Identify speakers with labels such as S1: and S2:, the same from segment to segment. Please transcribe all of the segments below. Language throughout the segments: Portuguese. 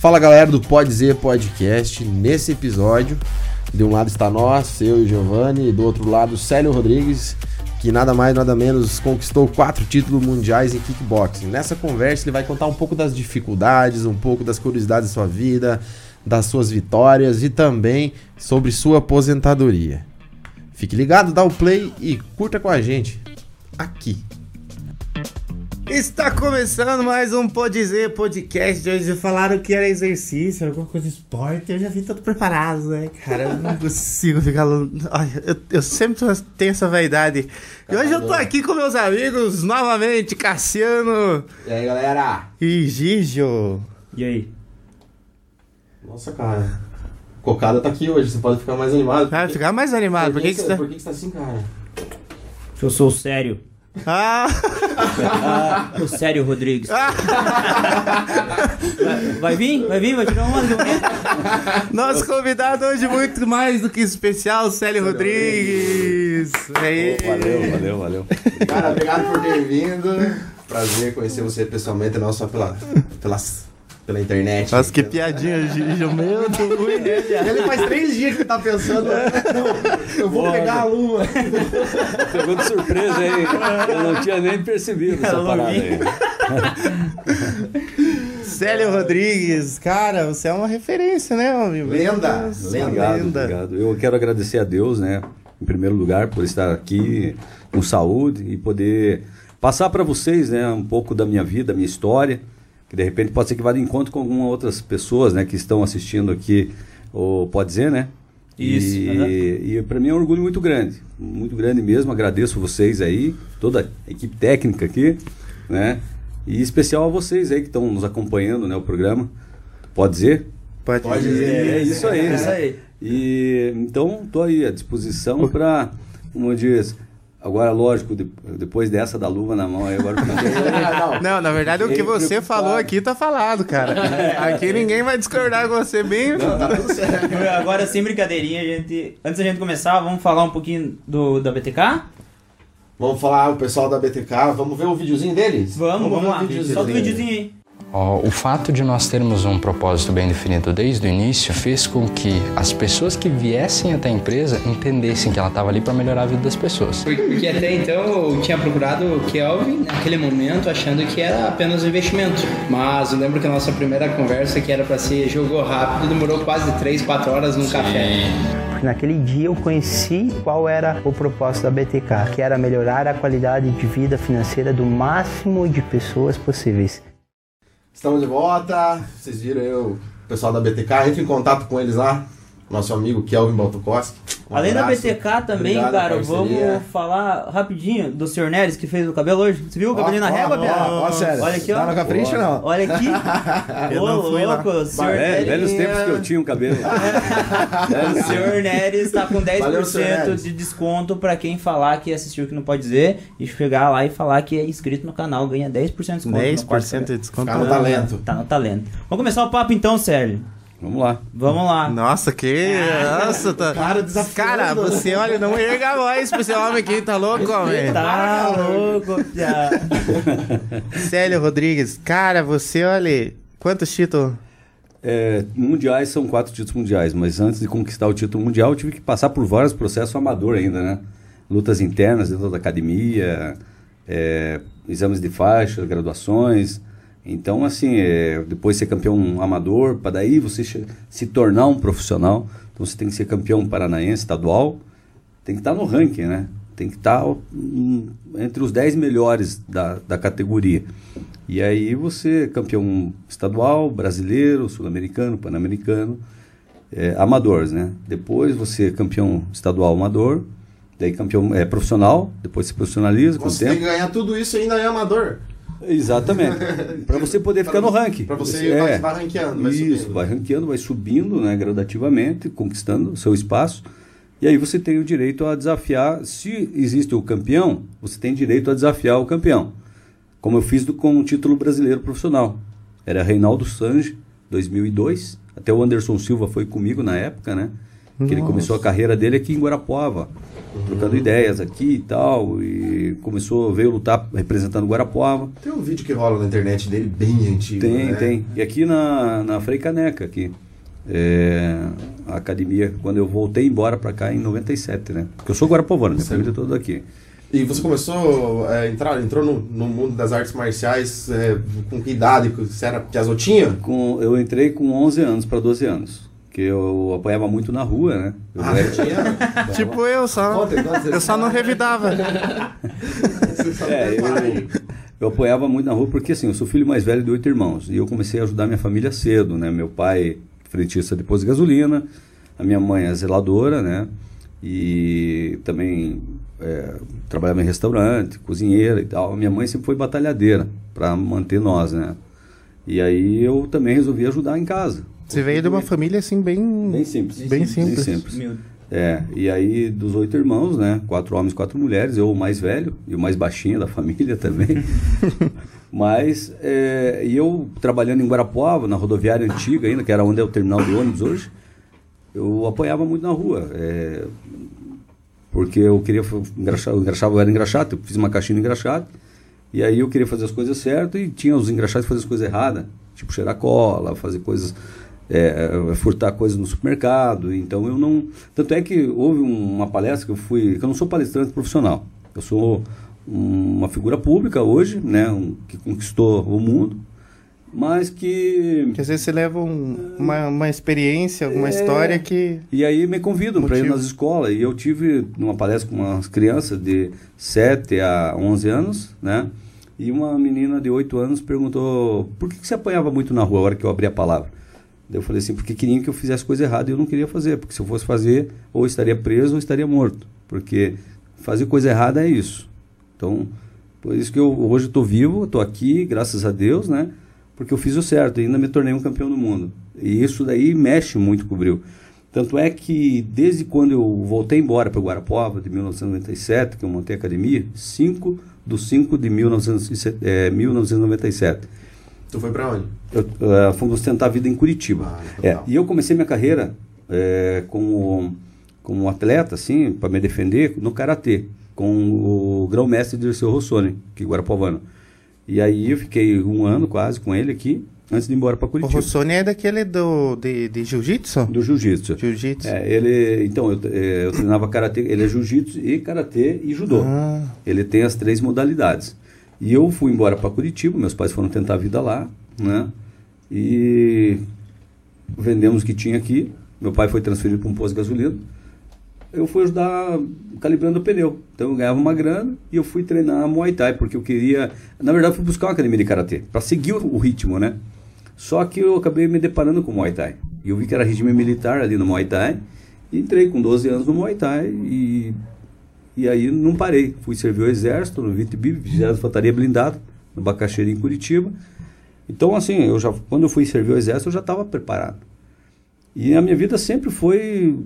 S1: Fala galera do Pode Dizer Podcast. Nesse episódio, de um lado está nós, eu e Giovanni, e do outro lado Célio Rodrigues, que nada mais nada menos conquistou quatro títulos mundiais em kickboxing. Nessa conversa ele vai contar um pouco das dificuldades, um pouco das curiosidades da sua vida, das suas vitórias e também sobre sua aposentadoria. Fique ligado, dá o play e curta com a gente aqui.
S2: Está começando mais um Pode Dizer podcast. Hoje falaram que era exercício, alguma coisa de esporte. Eu já vim todo preparado, né, cara? Eu não consigo ficar. Ai, eu, eu sempre tenho essa vaidade. E hoje eu tô aqui com meus amigos novamente, Cassiano.
S1: E aí, galera?
S2: E Gijo.
S3: E aí?
S1: Nossa, cara. Cocada tá aqui hoje, você pode ficar mais animado.
S2: Ah, ficar mais animado.
S1: Por
S2: Por que, que,
S1: você,
S2: você tá.
S1: por que que você tá assim, cara?
S3: Eu sou sério.
S2: Ah!
S3: Ah, o sério, Rodrigues. Vai, vai vir? Vai vir? Vai tirar uma do
S2: Nosso convidado hoje muito mais do que especial, Célio Rodrigues. Aí.
S4: Valeu, valeu, valeu.
S1: Cara, obrigado por ter vindo. Prazer conhecer você pessoalmente, não só pela, pela, pela internet.
S2: Nossa, que piadinha, Gijo. Meu Deus.
S1: Ele faz três dias que tá pensando, não, eu vou pegar a lua.
S4: Pegou de surpresa aí. Eu não tinha nem percebido essa parada aí.
S2: Célio Rodrigues, cara, você é uma referência, né, homem? Meu
S1: Lenda, lenda.
S4: Obrigado,
S2: lenda.
S4: obrigado. Eu quero agradecer a Deus, né, em primeiro lugar, por estar aqui com saúde e poder passar para vocês, né, um pouco da minha vida, da minha história, que de repente pode ser que vá de encontro com algumas outras pessoas, né, que estão assistindo aqui, ou pode dizer, né?
S3: Isso,
S4: E,
S3: aham.
S4: e para mim é um orgulho muito grande, muito grande mesmo. Agradeço vocês aí, toda a equipe técnica aqui, né? E em especial a vocês aí que estão nos acompanhando, né, o programa. Pode dizer?
S2: Pode,
S1: Pode
S2: dizer.
S1: dizer.
S4: É isso aí.
S3: É isso aí.
S4: E então tô aí à disposição para, como diz, agora lógico, de- depois dessa da luva na mão aí agora
S1: não.
S2: Não, na verdade, o que você
S4: preocupado.
S2: falou aqui tá falado, cara. Aqui ninguém vai discordar com você bem.
S1: Tá tudo certo.
S3: Agora, sem brincadeirinha, a gente. Antes da gente começar, vamos falar um pouquinho do, da BTK?
S1: Vamos falar o pessoal da BTK, vamos ver o videozinho deles?
S3: Vamos, vamos,
S1: ver
S3: lá.
S1: o videozinho.
S3: Solta o videozinho aí.
S5: O fato de nós termos um propósito bem definido desde o início fez com que as pessoas que viessem até a empresa entendessem que ela estava ali para melhorar a vida das pessoas.
S6: Porque até então eu tinha procurado o Kelvin naquele momento achando que era apenas um investimento. Mas eu lembro que a nossa primeira conversa, que era para ser jogou rápido, demorou quase 3, 4 horas num café.
S7: Porque naquele dia eu conheci qual era o propósito da BTK, que era melhorar a qualidade de vida financeira do máximo de pessoas possíveis.
S1: Estamos de volta, vocês viram aí o pessoal da BTK, entre em contato com eles lá, nosso amigo Kelvin Baltukoski. Um
S3: Além da
S1: abraço.
S3: BTK também,
S1: Obrigado,
S3: cara,
S1: parceria.
S3: vamos falar rapidinho do Sr. Neres que fez o cabelo hoje. Você viu o cabelinho na
S1: Ó,
S3: régua, Piara?
S1: ó, ó, sério.
S3: Olha aqui, ó.
S1: Tá no capricho ou não?
S3: Olha aqui. Ô, louco, o Sr.
S4: É, velhos
S3: Neres.
S4: tempos que eu tinha um cabelo.
S3: O senhor Neres tá com 10%
S1: Valeu, Neres.
S3: de desconto pra quem falar que assistiu que não pode dizer e chegar lá e falar que é inscrito no canal, ganha 10% de desconto. no quarto
S2: 10% de desconto.
S1: Ficar no talento.
S3: Tá no talento. Vamos começar o papo então, Sérgio.
S4: Vamos lá.
S3: Vamos lá.
S2: Nossa, que. Nossa, tá.
S1: Cara.
S2: Cara, você olha, não erga a voz pra esse homem aqui, tá louco, homem?
S3: Tá louco, Pia.
S2: Célio Rodrigues, cara, você olha. Quantos títulos?
S4: É, mundiais são quatro títulos mundiais, mas antes de conquistar o título mundial, eu tive que passar por vários processos amador ainda, né? Lutas internas dentro da academia, é, exames de faixa, graduações. Então, assim, é, depois ser campeão amador, para daí você se tornar um profissional. Então, você tem que ser campeão paranaense, estadual, tem que estar no ranking, né? Tem que estar hum, entre os 10 melhores da, da categoria. E aí você, campeão estadual, brasileiro, sul-americano, pan-americano, é, amadores, né? Depois você é campeão estadual amador, daí campeão é, profissional, depois se profissionaliza com o
S1: Você tem que
S4: tempo.
S1: ganhar tudo isso e ainda é amador.
S4: Exatamente. para você poder ficar no ranking.
S1: Pra você
S4: é,
S1: vai, ranqueando, vai
S4: isso,
S1: subindo.
S4: vai ranqueando, vai subindo, né, gradativamente, conquistando o seu espaço. E aí você tem o direito a desafiar, se existe o campeão, você tem direito a desafiar o campeão. Como eu fiz do, com o título brasileiro profissional. Era Reinaldo Sange, 2002. Até o Anderson Silva foi comigo na época, né? Que ele começou a carreira dele aqui em Guarapuava, trocando ideias aqui e tal. E começou, veio lutar representando Guarapuava.
S1: Tem um vídeo que rola na internet dele bem antigo.
S4: Tem,
S1: né?
S4: tem. E aqui na, na Frei Caneca, aqui. É, a academia, quando eu voltei embora pra cá em 97, né? Porque eu sou guarapovano, minha família é toda aqui.
S1: E você começou a entrar, entrou no, no mundo das artes marciais é, com que idade? Você era piazotinha?
S4: Com, eu entrei com 11 anos para 12 anos. Que eu apanhava muito na rua, né? Eu
S1: Ah,
S4: era-
S1: tinha?
S2: Tipo eu, só. Eu só não revidava.
S4: É, eu, eu apoiava muito na rua porque assim, eu sou filho mais velho de oito irmãos e eu comecei a ajudar minha família cedo, né? Meu pai frentista de posto de gasolina, a minha mãe é zeladora, né? E também é, trabalhava em restaurante, cozinheira e tal. A minha mãe sempre foi batalhadeira para manter nós, né? E aí eu também resolvi ajudar em casa.
S2: Você veio de uma família assim, bem.
S4: Bem simples.
S2: Bem simples.
S4: Bem simples. É, e aí dos oito irmãos, né? Quatro homens, quatro mulheres, eu o mais velho e o mais baixinho da família também. Mas, é, e eu trabalhando em Guarapuava, na rodoviária antiga ainda, que era onde é o terminal de ônibus hoje, eu apanhava muito na rua. é, porque eu queria engraxar, eu engraxava, eu era engraxado, eu fiz uma caixinha de engraxado, e aí eu queria fazer as coisas certas e tinha os engraxados que faziam as coisas erradas, tipo cheirar cola, fazer coisas, é, é, furtar coisas no supermercado, então eu não... Tanto é que houve um- uma palestra que eu fui, que eu não sou palestrante profissional, eu sou um- uma figura pública hoje, né, um- que conquistou o mundo, mas que...
S2: Que às vezes você leva um- uma, uma experiência, alguma
S4: É.
S2: história que.
S4: E aí me convidam para ir nas escolas. E eu tive numa palestra com umas crianças de 7 a 11 anos, né? E uma menina de 8 anos perguntou: por que, que você apanhava muito na rua a hora que eu abri a palavra? Eu falei assim: porque queriam que eu fizesse coisa errada e eu não queria fazer. Porque se eu fosse fazer, ou estaria preso ou estaria morto. Porque fazer coisa errada é isso. Então, por isso que eu hoje estou vivo, estou aqui, graças a Deus, né? Porque eu fiz o certo e ainda me tornei um campeão do mundo. E isso daí mexe muito com o Bril. Tanto é que desde quando eu voltei embora para Guarapuava, de 1997, que eu montei a academia, 5 do 5 de 1907, é, 1997.
S1: Tu foi pra onde?
S4: Eu, eh, fomos tentar a vida em Curitiba.
S1: Ah,
S4: É, e eu comecei minha carreira eh, como, como atleta, assim, para me defender, no Karatê, com o grão-mestre Dirceu Rossoni, que é guarapuavano. E aí eu fiquei um ano quase com ele aqui, antes de ir embora para
S2: O
S4: Curitiba.
S2: Rossoni é daquele do, de, de jiu-jitsu?
S4: Do jiu-jitsu.
S2: Jiu-jitsu.
S4: É, ele, então, eu, eh, eu treinava karatê, ele é jiu-jitsu e karatê e judô.
S2: Ah.
S4: Ele tem as três modalidades. E eu fui embora para Curitiba, meus pais foram tentar a vida lá, né? E vendemos o que tinha aqui. Meu pai foi transferido para um posto de gasolina. Eu fui ajudar calibrando o pneu. Então eu ganhava uma grana e eu fui treinar Muay Thai, porque eu queria. Na verdade, fui buscar uma academia de karatê, para seguir o, o ritmo, né? Só que eu acabei me deparando com o Muay Thai. E eu vi que era regime militar ali no Muay Thai. E entrei com 12 anos no Muay Thai e, e aí não parei. Fui servir o exército no Vitibib, 20 Infantaria Blindada, no Bacaxeira, em Curitiba. Então, assim, eu já, quando eu fui servir o exército, eu já estava preparado. E a minha vida sempre foi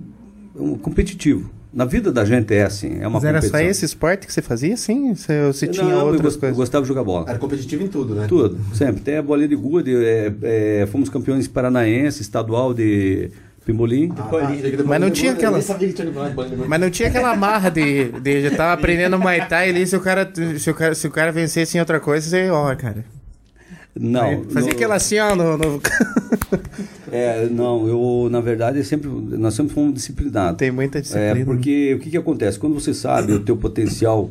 S4: um competitivo. Na vida da gente é assim, é uma
S2: Mas era só
S4: competição.
S2: esse esporte que você fazia, sim? Você, você
S4: Não,
S2: tinha
S4: eu
S2: outras
S4: eu
S2: coisas?
S4: gostava de jogar bola.
S1: Era competitivo em tudo, né?
S4: Tudo, sempre. Tem a bolinha de gude, é, é, fomos campeões paranaense, estadual de pimbolim.
S1: Ah, tá, depois
S2: Mas não tinha aquela-
S1: nem sabia que tinha bolinha de gude.
S2: Mas não tinha aquela marra de, de já tava aprendendo Muay Thai ali, se o cara, se o cara, se o cara vencesse em outra coisa, você, ó, cara.
S4: Não,
S2: Fazia
S4: no-
S2: aquela assim, ó, no, no-
S4: É, não, eu, na verdade, sempre, nós sempre fomos disciplinados.
S2: Tem muita disciplina.
S4: É, porque o que, que acontece? Quando você sabe o teu potencial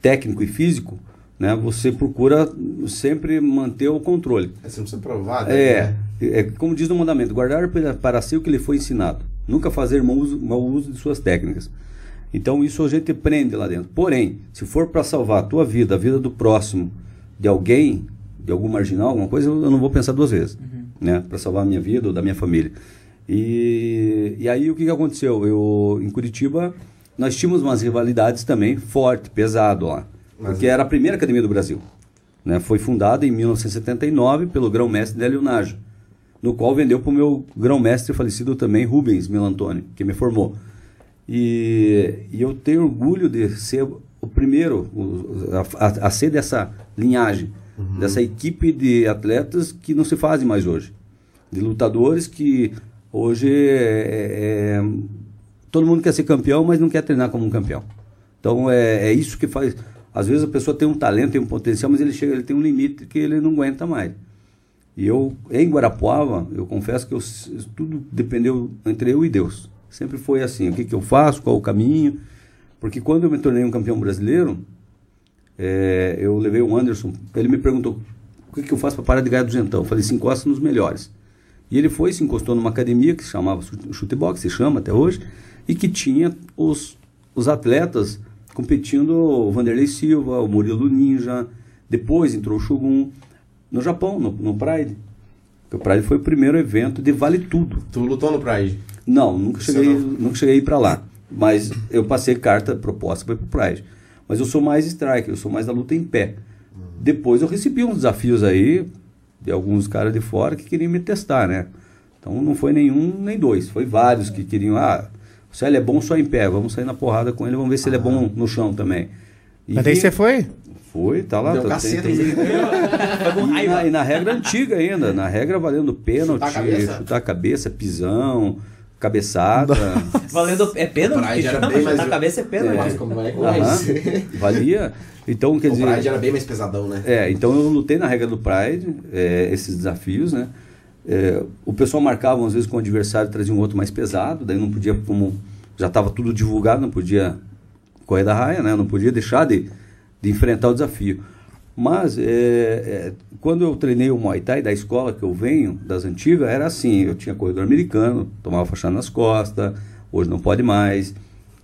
S4: técnico e físico, né, você procura sempre manter o controle.
S1: É, Você não precisa provar, né?
S4: É, é como diz no mandamento, guardar para- para si o que lhe foi ensinado. Nunca fazer mau uso, mau uso de suas técnicas. Então isso a gente prende lá dentro. Porém, se for para salvar a tua vida, a vida do próximo, de alguém, de algum marginal, alguma coisa, eu não vou pensar duas vezes, né? Para salvar a minha vida ou da minha família. E, e aí o que, que aconteceu? Eu em Curitiba nós tínhamos umas rivalidades também forte, pesado lá,
S1: Mas-
S4: porque era a primeira academia do Brasil. Né? Foi fundada em 1979 pelo grão-mestre Délio Naja, no qual vendeu para o meu grão-mestre falecido também, Rubens Melantoni, que me formou. E, e eu tenho orgulho de ser o primeiro a, a- a ser dessa linhagem, dessa equipe de atletas que não se fazem mais hoje. De lutadores que hoje é- é- todo mundo quer ser campeão, mas não quer treinar como um campeão. Então é, é isso que faz. Às vezes a pessoa tem um talento, tem um potencial, mas ele chega, ele tem um limite que ele não aguenta mais. E eu, em Guarapuava, eu confesso que eu, tudo dependeu entre eu e Deus. Sempre foi assim, o que, que eu faço, qual o caminho. Porque quando eu me tornei um campeão brasileiro, é, eu levei o Anderson, ele me perguntou, o que, que eu faço para parar de ganhar duzentão? Eu falei, se encosta nos melhores. E ele foi, se encostou numa academia que se chamava Chutebox, se chama até hoje, e que tinha os, os atletas competindo, o Vanderlei Silva, o Murilo Ninja, depois entrou o Shogun, no Japão, no, no Pride. O Pride foi o primeiro evento de vale tudo.
S1: Tu lutou no Pride?
S4: Não, nunca cheguei, não. nunca cheguei a ir para lá. Mas eu passei carta proposta para ir pro Pride. Mas eu sou mais striker, eu sou mais da luta em pé. Depois eu recebi uns desafios aí de alguns caras de fora que queriam me testar, né? Então não foi nenhum nem dois, foi vários que queriam, ah, o Célio é bom só em pé, vamos sair na porrada com ele, vamos ver se ele é bom no chão também.
S2: E Mas daí você foi?
S4: Foi, tá lá.
S1: Deu
S4: tá,
S1: caceta,
S4: tem, tem... e, na, e na regra antiga ainda, na regra valendo pênalti, chutar a cabeça, chutar a cabeça pisão, cabeçada.
S3: Valendo é pênalti?
S1: Era bem mais...
S3: Na cabeça é pênalti. É,
S1: como é,
S4: uh Valia. Então, quer
S1: o
S4: dizer.
S1: O Pride era bem mais pesadão, né?
S4: É, então eu lutei na regra do Pride, é, esses desafios, né? É, o pessoal marcava, às vezes, com o adversário trazia um outro mais pesado, daí não podia, como já estava tudo divulgado, não podia correr da raia, né? Não podia deixar de, de enfrentar o desafio. Mas é, é, quando eu treinei o Muay Thai da escola que eu venho, das antigas, era assim, eu tinha corredor americano, tomava fachada nas costas, hoje não pode mais,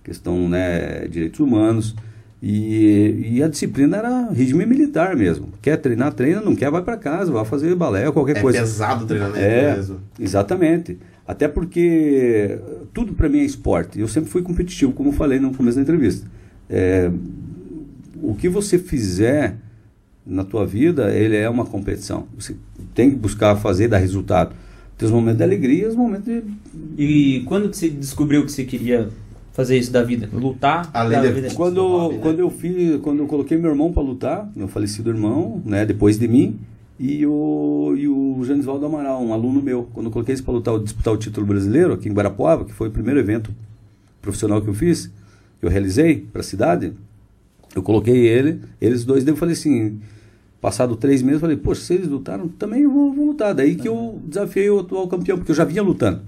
S4: questão né, direitos humanos. E, e, a disciplina era regime militar mesmo. Quer treinar, treina, não quer, vai para casa, vai fazer balé, qualquer
S1: é
S4: coisa.
S1: É pesado o treinamento
S4: é,
S1: mesmo.
S4: Exatamente. Até porque tudo para mim é esporte. Eu sempre fui competitivo, como falei no começo da entrevista. É, o que você fizer na tua vida, ele é uma competição. Você tem que buscar fazer, dar resultado. Tem os momentos de alegria, os momentos de...
S3: E quando você descobriu que você queria fazer isso da vida? Lutar?
S4: Além da vida. Quando, né? quando eu fiz, quando eu coloquei meu irmão para lutar, meu falecido irmão, né, depois de mim, e o, e o Janisvaldo Amaral, um aluno meu, quando eu coloquei eles para lutar, disputar o título brasileiro aqui em Guarapuava, que foi o primeiro evento profissional que eu fiz, que eu realizei para a cidade, eu coloquei ele, eles dois, daí eu falei assim, passado três meses, eu falei, poxa, se eles lutaram, também eu vou, vou lutar. Daí que eu desafiei o atual campeão, porque eu já vinha lutando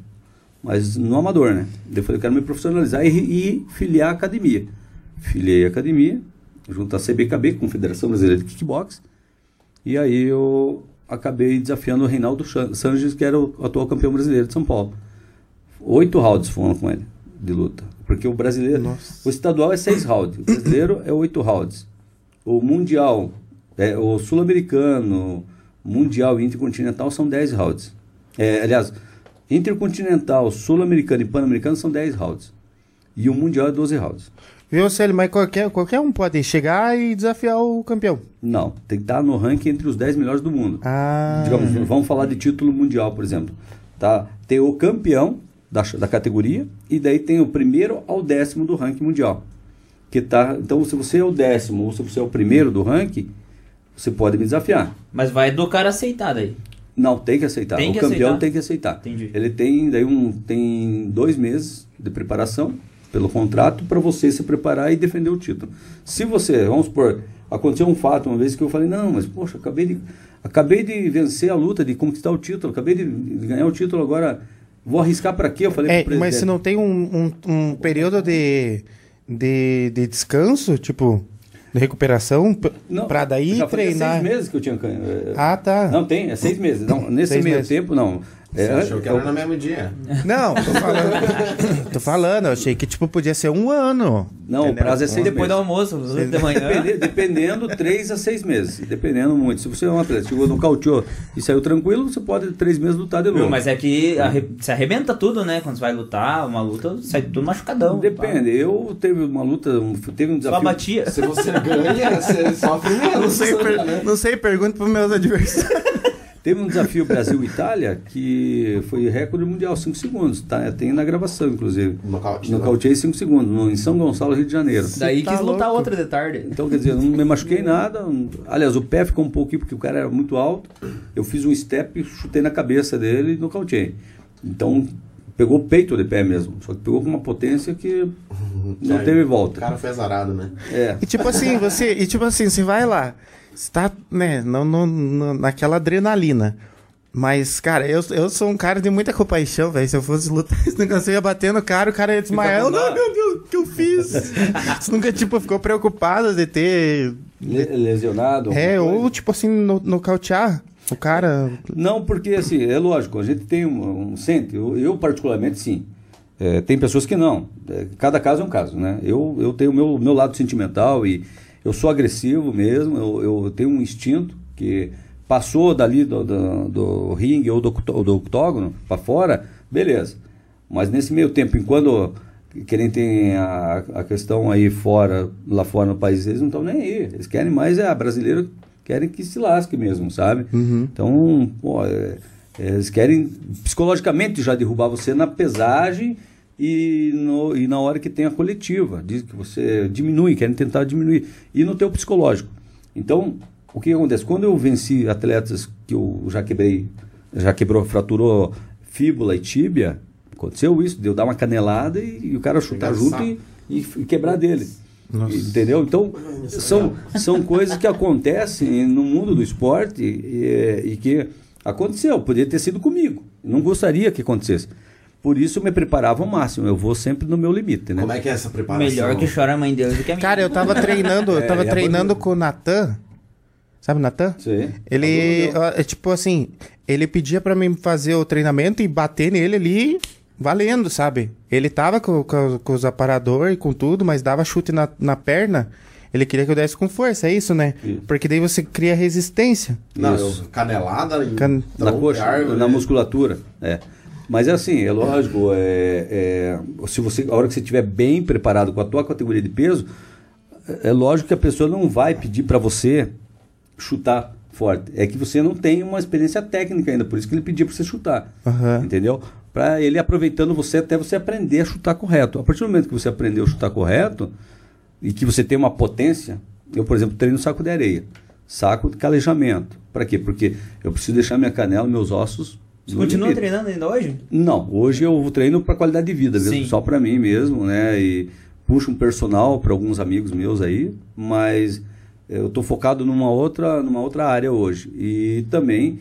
S4: mas no amador, né? Eu falei, eu quero me profissionalizar e, e filiar a academia. Filiei a academia, junto à CBKB, Confederação Brasileira de Kickbox, e aí eu acabei desafiando o Reinaldo Sanches, que era o atual campeão brasileiro de São Paulo. Oito rounds foram com ele, de luta. Porque o brasileiro... Nossa. O estadual é seis rounds, o brasileiro é oito rounds. O mundial, é, o sul-americano, mundial e intercontinental são dez rounds. É, aliás, Intercontinental, Sul-Americano e Pan-Americano são 10 rounds. E o Mundial é 12 rounds.
S2: Viu, Célio? Mas qualquer, qualquer um pode chegar e desafiar o campeão.
S4: Não, tem que estar no ranking entre os 10 melhores do mundo.
S2: Ah.
S4: Digamos, vamos falar de título mundial, por exemplo. Tá? Tem o campeão da, da categoria e daí tem o primeiro ao décimo do ranking mundial. Que tá, então, se você é o décimo ou se você é o primeiro do ranking, você pode me desafiar.
S3: Mas vai do cara aceitar daí.
S4: Não, tem que aceitar.
S3: Tem
S4: o
S3: que
S4: campeão
S3: aceitar?
S4: tem que aceitar.
S3: Entendi.
S4: Ele tem daí um tem dois meses de preparação pelo contrato para você se preparar e defender o título. Se você, vamos supor, aconteceu um fato uma vez que eu falei, não, mas poxa, acabei de acabei de vencer a luta, de conquistar o título, acabei de, de ganhar o título, agora vou arriscar para quê? Eu falei
S2: é, Mas se não tem um, um, um período de, de, de descanso, tipo, recuperação para daí já treinar.
S4: seis meses que eu tinha. É,
S2: ah, tá.
S4: Não, tem, é seis meses. Não, nesse seis meio meses. tempo, não.
S1: É, Você achou que era no mesmo dia?
S2: Não, tô falando. tô falando, eu achei que tipo podia ser um ano.
S4: Não, entendeu? o prazo é seis
S3: Depois
S4: meses.
S3: do almoço, seis de manhã.
S4: Depende, dependendo, três a seis meses. Dependendo muito. Se você é um atleta, chegou no cautiô e saiu tranquilo, você pode três meses lutar de novo.
S3: Mas é que arre... se arrebenta tudo, né? Quando você vai lutar, uma luta, sai tudo machucadão.
S4: Depende. Pá. Eu teve uma luta, teve um desafio.
S3: Só batia.
S1: Se você ganha, você sofre menos.
S2: Não sei, per... né? não sei pergunto para meus adversários.
S4: Teve um desafio Brasil-Itália que foi recorde mundial, 5 segundos. Tá, tem na gravação, inclusive.
S1: Nocaute.
S4: Nocauteei 5 segundos, no, em São Gonçalo, Rio de Janeiro.
S3: Daí
S2: tá
S3: quis lutar
S2: louco.
S3: outra de tarde.
S4: Então, quer dizer, não me machuquei nada. Aliás, o pé ficou um pouquinho porque o cara era muito alto. Eu fiz um step, chutei na cabeça dele e nocauteei. Então, pegou o peito de pé mesmo. Só que pegou com uma potência que não
S1: Aí,
S4: teve
S1: O
S4: volta.
S1: cara foi azarado, né?
S4: É.
S2: E tipo assim, você, e tipo assim, você vai lá, você tá, né, no- no- naquela adrenalina. Mas, cara, eu, eu sou um cara de muita compaixão, velho. Se eu fosse lutar esse negócio, eu ia bater no cara, o cara ia desmaiar. Eu, não, meu Deus, o que eu fiz? você nunca, tipo, ficou preocupado de ter.
S4: Le- lesionado.
S2: É,
S4: alguma coisa?
S2: ou, tipo assim, no, nocautear o cara.
S4: Não, porque assim, é lógico, a gente tem um, um sente, eu, eu particularmente sim. É, tem pessoas que não. É, cada caso é um caso, né? Eu, eu tenho o meu, meu lado sentimental e eu sou agressivo mesmo, eu, eu tenho um instinto que passou dali do, do, do ringue ou do, do octógono para fora, beleza. Mas nesse meio tempo, enquanto que nem tem a, a questão aí fora, lá fora no país, eles não estão nem aí. Eles querem mais, é a brasileira querem que se lasque mesmo, sabe? Então, pô, é, eles querem psicologicamente já derrubar você na pesagem e, no, e na hora que tem a coletiva. Diz que você diminui, querem tentar diminuir. E no teu psicológico. Então, o que acontece? Quando eu venci atletas que eu já quebrei, já quebrou, fraturou fíbula e tíbia, aconteceu isso, de eu dar uma canelada e, e o cara chutar junto e, e quebrar dele. Entendeu? Então, são, são coisas que acontecem no mundo do esporte e, e que aconteceu, poderia ter sido comigo. Não gostaria que acontecesse. Por isso eu me preparava ao máximo, eu vou sempre no meu limite, né?
S1: Como é que é essa preparação?
S3: Melhor que chora a mãe Deus do que a minha.
S2: Cara, eu tava treinando, eu
S4: É,
S2: tava
S4: a
S2: treinando com o Natan. Sabe o Natan?
S4: Sim.
S2: Ele, ó, é tipo assim, ele pedia pra mim fazer o treinamento e bater nele ali valendo, sabe? Ele tava com, com- com os aparadores e com tudo, mas dava chute na, na perna. Ele queria que eu desse com força, é isso, né?
S4: Isso.
S2: Porque daí você cria resistência.
S1: Não,
S4: Isso.
S1: canelada em
S2: Can-
S4: na coxa, na musculatura. É. Mas é assim, é lógico, é, é, se você, a hora que você estiver bem preparado com a tua categoria de peso, é lógico que a pessoa não vai pedir para você chutar forte. É que você não tem uma experiência técnica ainda, por isso que ele pedia para você chutar.
S2: Aham.
S4: Entendeu? Para ele aproveitando você até você aprender a chutar correto. A partir do momento que você aprendeu a chutar correto e que você tem uma potência, eu, por exemplo, treino saco de areia, saco de calejamento. Para quê? Porque eu preciso deixar minha canela, meus ossos.
S3: Você continua
S4: limite.
S3: treinando ainda hoje?
S4: Não, hoje eu treino para qualidade de vida, mesmo,
S3: Sim.
S4: só para mim mesmo, né? E puxo um personal para alguns amigos meus aí, mas eu estou focado numa outra, numa outra área hoje. E também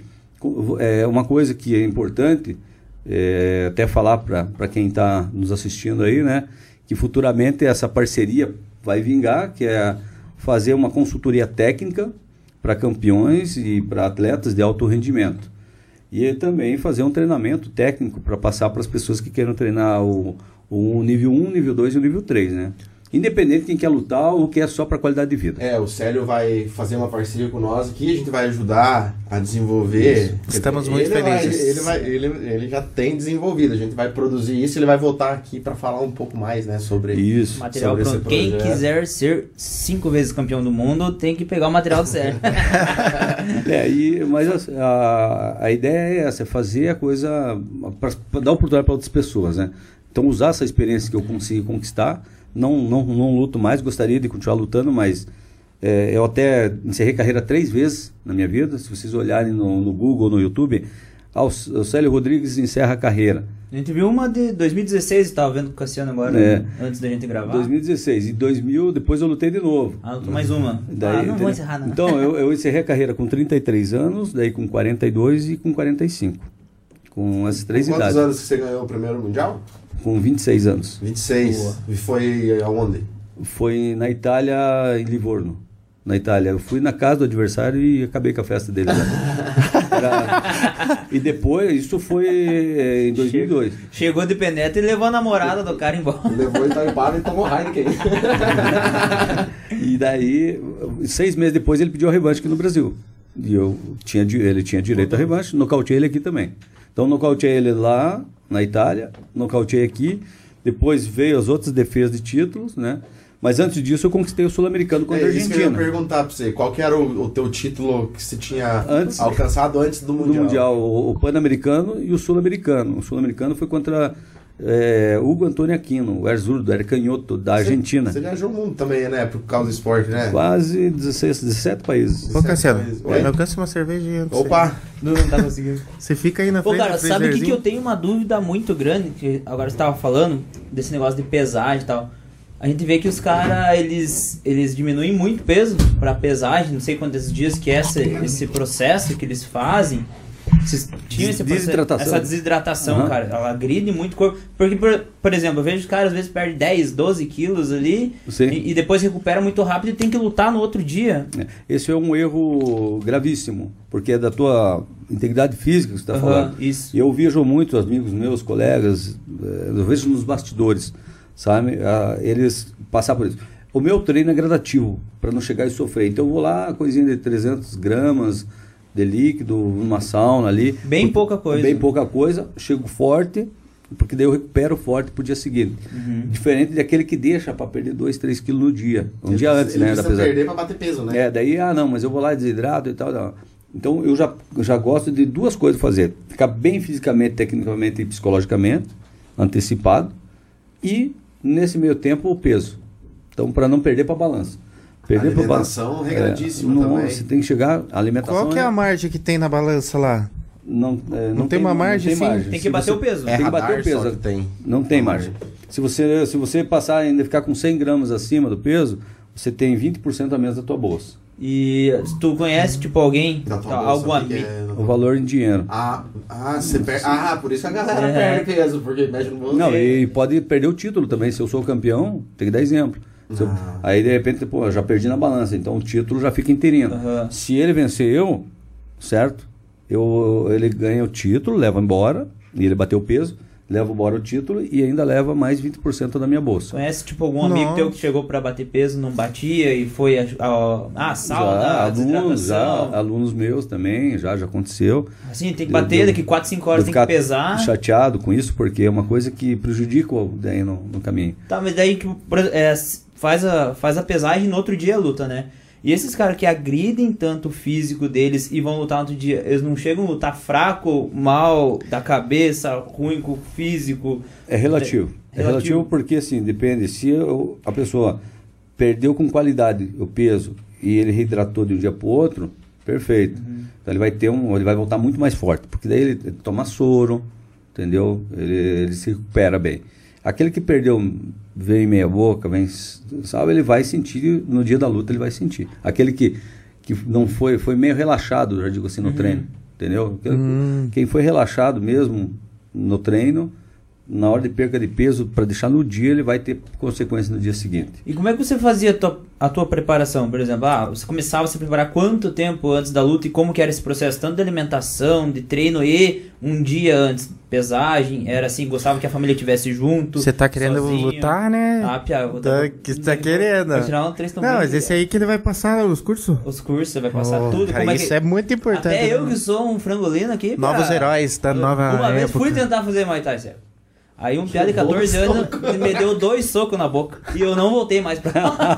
S4: é uma coisa que é importante, é, até falar para quem está nos assistindo aí, né? Que futuramente essa parceria vai vingar, que é fazer uma consultoria técnica para campeões e para atletas de alto rendimento. E também fazer um treinamento técnico para passar para as pessoas que queiram treinar o, o nível 1, nível 2 e o nível 3, né? Independente de quem quer lutar ou quer só para qualidade de vida.
S1: É, o Célio vai fazer uma parceria com nós aqui, a gente vai ajudar a desenvolver.
S2: Estamos
S1: Ele
S2: muito
S1: vai-
S2: felizes.
S1: ele, vai, ele, ele já tem desenvolvido, a gente vai produzir isso, ele vai voltar aqui para falar um pouco mais, né, sobre
S4: Isso.
S3: Material
S1: Sobre
S3: pronto. Quem quiser ser cinco vezes campeão do mundo tem que pegar o material do Sérgio.
S4: É, e, mas a, a, a ideia é essa, é fazer a coisa para dar oportunidade para outras pessoas, né? Então usar essa experiência que eu consegui conquistar, não, não, não luto mais, gostaria de continuar lutando, mas é, eu até encerrei carreira três vezes na minha vida. Se vocês olharem no, no Google, no YouTube, o Célio Rodrigues encerra a carreira.
S3: A gente viu uma de 2016, tava vendo com o Cassiano agora,
S4: É.
S3: antes da gente gravar.
S4: 2016 e 2000, depois eu lutei de novo.
S3: Ah, lutou mais uma.
S4: Daí,
S3: ah, não vou encerrar, não.
S4: Então, eu, eu encerrei a carreira com 33 anos, daí com 42 e com 45. Com essas três
S1: Quantos
S4: idades.
S1: anos que você ganhou o primeiro mundial?
S4: Com 26 anos.
S1: 26.
S3: Boa.
S1: E foi aonde?
S4: Foi na Itália, em Livorno. Na Itália. Eu fui na casa do adversário e acabei com a festa dele. lá. Era- E depois, isso foi eh, em 2002.
S3: Chegou de penetra e levou a namorada do cara embora.
S1: Levou Itaipava e tomou Heineken.
S4: E daí, seis meses depois, ele pediu a revanche aqui no Brasil. E eu tinha, ele tinha direito à revanche, nocauteei ele aqui também. Então, nocauteei ele lá, na Itália, nocauteei aqui. Depois veio as outras defesas de títulos, né? Mas antes disso, eu conquistei o Sul-Americano contra a
S1: É isso que eu ia
S4: Argentina.
S1: perguntar pra você. Qual que era o, o teu título que você tinha
S4: Antes-
S1: alcançado antes do Mundial?
S4: Mundial, o, o Pan-Americano e o Sul-Americano. O Sul-Americano foi contra é, Hugo Antônio Aquino, o Erzurdo, era canhoto da Argentina.
S1: Você viajou o mundo também, né? Por causa do esporte, né?
S4: Quase 16, 17 países.
S2: Ô, Cassiano, me alcança uma cerveja.
S1: Opa!
S3: Não, não tá conseguindo.
S2: Você fica aí na
S3: Pô,
S2: frente
S3: cara, sabe o que, que eu tenho uma dúvida muito grande? Que agora você tava falando desse negócio de pesagem e tal. A gente vê que os caras, eles, eles diminuem muito peso pra pesagem, não sei quantos dias que é esse, esse processo que eles fazem. Vocês tinham esse
S4: Desidratação.
S3: essa desidratação,
S4: Aham.
S3: cara. Ela agride muito o corpo. Porque, por, por exemplo, eu vejo os caras às vezes perdem 10, 12 quilos ali e, e depois recupera muito rápido e tem que lutar no outro dia.
S4: É, Esse é um erro gravíssimo, porque é da tua integridade física que você está
S3: Aham,
S4: falando.
S3: isso.
S4: E eu vejo muito amigos meus, colegas, eh, eu vejo nos bastidores, sabe? Ah, Eles passar por isso. O meu treino é gradativo, para não chegar e sofrer. Então eu vou lá, coisinha de 300 gramas de líquido, uma sauna ali.
S3: Bem
S4: Porque-
S3: pouca coisa.
S4: Bem pouca coisa, chego forte, porque daí eu recupero forte pro dia seguinte.
S3: Uhum.
S4: Diferente daquele que deixa para perder 2, 3 quilos no dia. Um dia antes,
S1: Ele
S4: né? Da
S1: precisa
S4: pesagem.
S1: perder pra bater peso, né?
S4: É, daí, ah, não, mas eu vou lá desidrato e tal. não. Então, eu já, já gosto de duas coisas fazer. Ficar bem fisicamente, tecnicamente e psicologicamente, antecipado. E, nesse meio tempo, o peso. Então, para não perder para balança. Perder
S1: Alimentação regradíssima
S4: não,
S1: também.
S4: Você tem que chegar, a alimentação
S2: Qual que é a
S4: é-
S2: margem que tem na balança lá?
S4: não, é, não,
S2: tem uma margem, sim?
S3: Tem que
S4: Se
S3: bater
S4: você-
S3: o peso.
S4: Tem que bater o peso.
S1: que tem.
S4: Não tem margem. Se você, se você passar ainda ficar com 100 gramas acima do peso, você tem 20% a menos da tua bolsa.
S3: E tu conhece, tipo, alguém,
S1: Da tua bolsa, que que
S3: amigo.
S1: é?
S4: O valor em dinheiro.
S1: Ah, ah, você perde. Ah, por isso que a galera
S3: É.
S1: perde peso, porque mexe no bolso.
S4: Não, e pode perder o título também. Se eu sou campeão, tem que dar exemplo. Eu-
S1: Ah.
S4: aí de repente, pô, eu já perdi na balança, então o título já fica inteirinho.
S3: Aham.
S4: Se ele vencer eu, certo? Eu, ele ganha o título, leva embora, e ele bateu o peso, leva embora o título e ainda leva mais 20% da minha bolsa.
S3: Conhece, tipo, algum amigo
S2: Nossa.
S3: teu que chegou pra bater peso, não batia e foi a, a, a sauna,
S4: já,
S3: a
S4: alunos, já, alunos meus também, já, já aconteceu.
S3: Assim, tem que bater
S4: eu-
S3: daqui 4, 5 horas, tem que pesar.
S4: chateado com isso, porque é uma coisa que prejudica o daí no, no caminho.
S3: Tá, mas daí que é, faz, a, faz a pesagem no outro dia luta, né? E esses caras que agridem tanto o físico deles e vão lutar outro dia, eles não chegam a lutar fraco, mal, da cabeça, ruim com o físico.
S4: É relativo. É,
S3: É relativo.
S4: relativo porque, assim, depende. Se eu- a pessoa perdeu com qualidade o peso e ele reidratou de um dia para o outro, perfeito. Então ele vai ter um, ele vai voltar muito mais forte, porque daí ele, ele toma soro, entendeu? Ele, ele se recupera bem. Aquele que perdeu, vem meia boca, vem, sabe, ele vai sentir, no dia da luta ele vai sentir. Aquele que, que não foi, foi meio relaxado, já digo assim, no treino, entendeu? Aquele- Quem foi relaxado mesmo no treino, na hora de perca de peso, para deixar no dia, ele vai ter consequência no dia seguinte.
S3: E como é que você fazia a tua, a tua preparação, por exemplo? Ah, você começava a se preparar quanto tempo antes da luta e como que era esse processo, tanto de alimentação, de treino e um dia antes, pesagem, era assim, gostava que a família estivesse junto.
S2: Você tá querendo
S3: sozinho.
S2: lutar, né?
S3: Ah, Pia, eu vou
S2: Tá-
S3: dar-
S2: que você tá querendo.
S3: Vou tirar um três
S2: Não, mas esse aí que ele vai passar os cursos?
S3: Os cursos, você vai passar
S2: Oh,
S3: tudo.
S2: cara,
S3: como é
S2: isso
S3: que...
S2: é muito importante.
S3: Até eu
S2: né?
S3: que sou um frangolino aqui.
S2: Novos
S3: cara,
S2: heróis da nova
S3: Uma vez
S2: época.
S3: fui tentar fazer Muay Thai, sério. Aí um piada de 14 anos me deu dois socos na boca. E eu não voltei mais pra lá.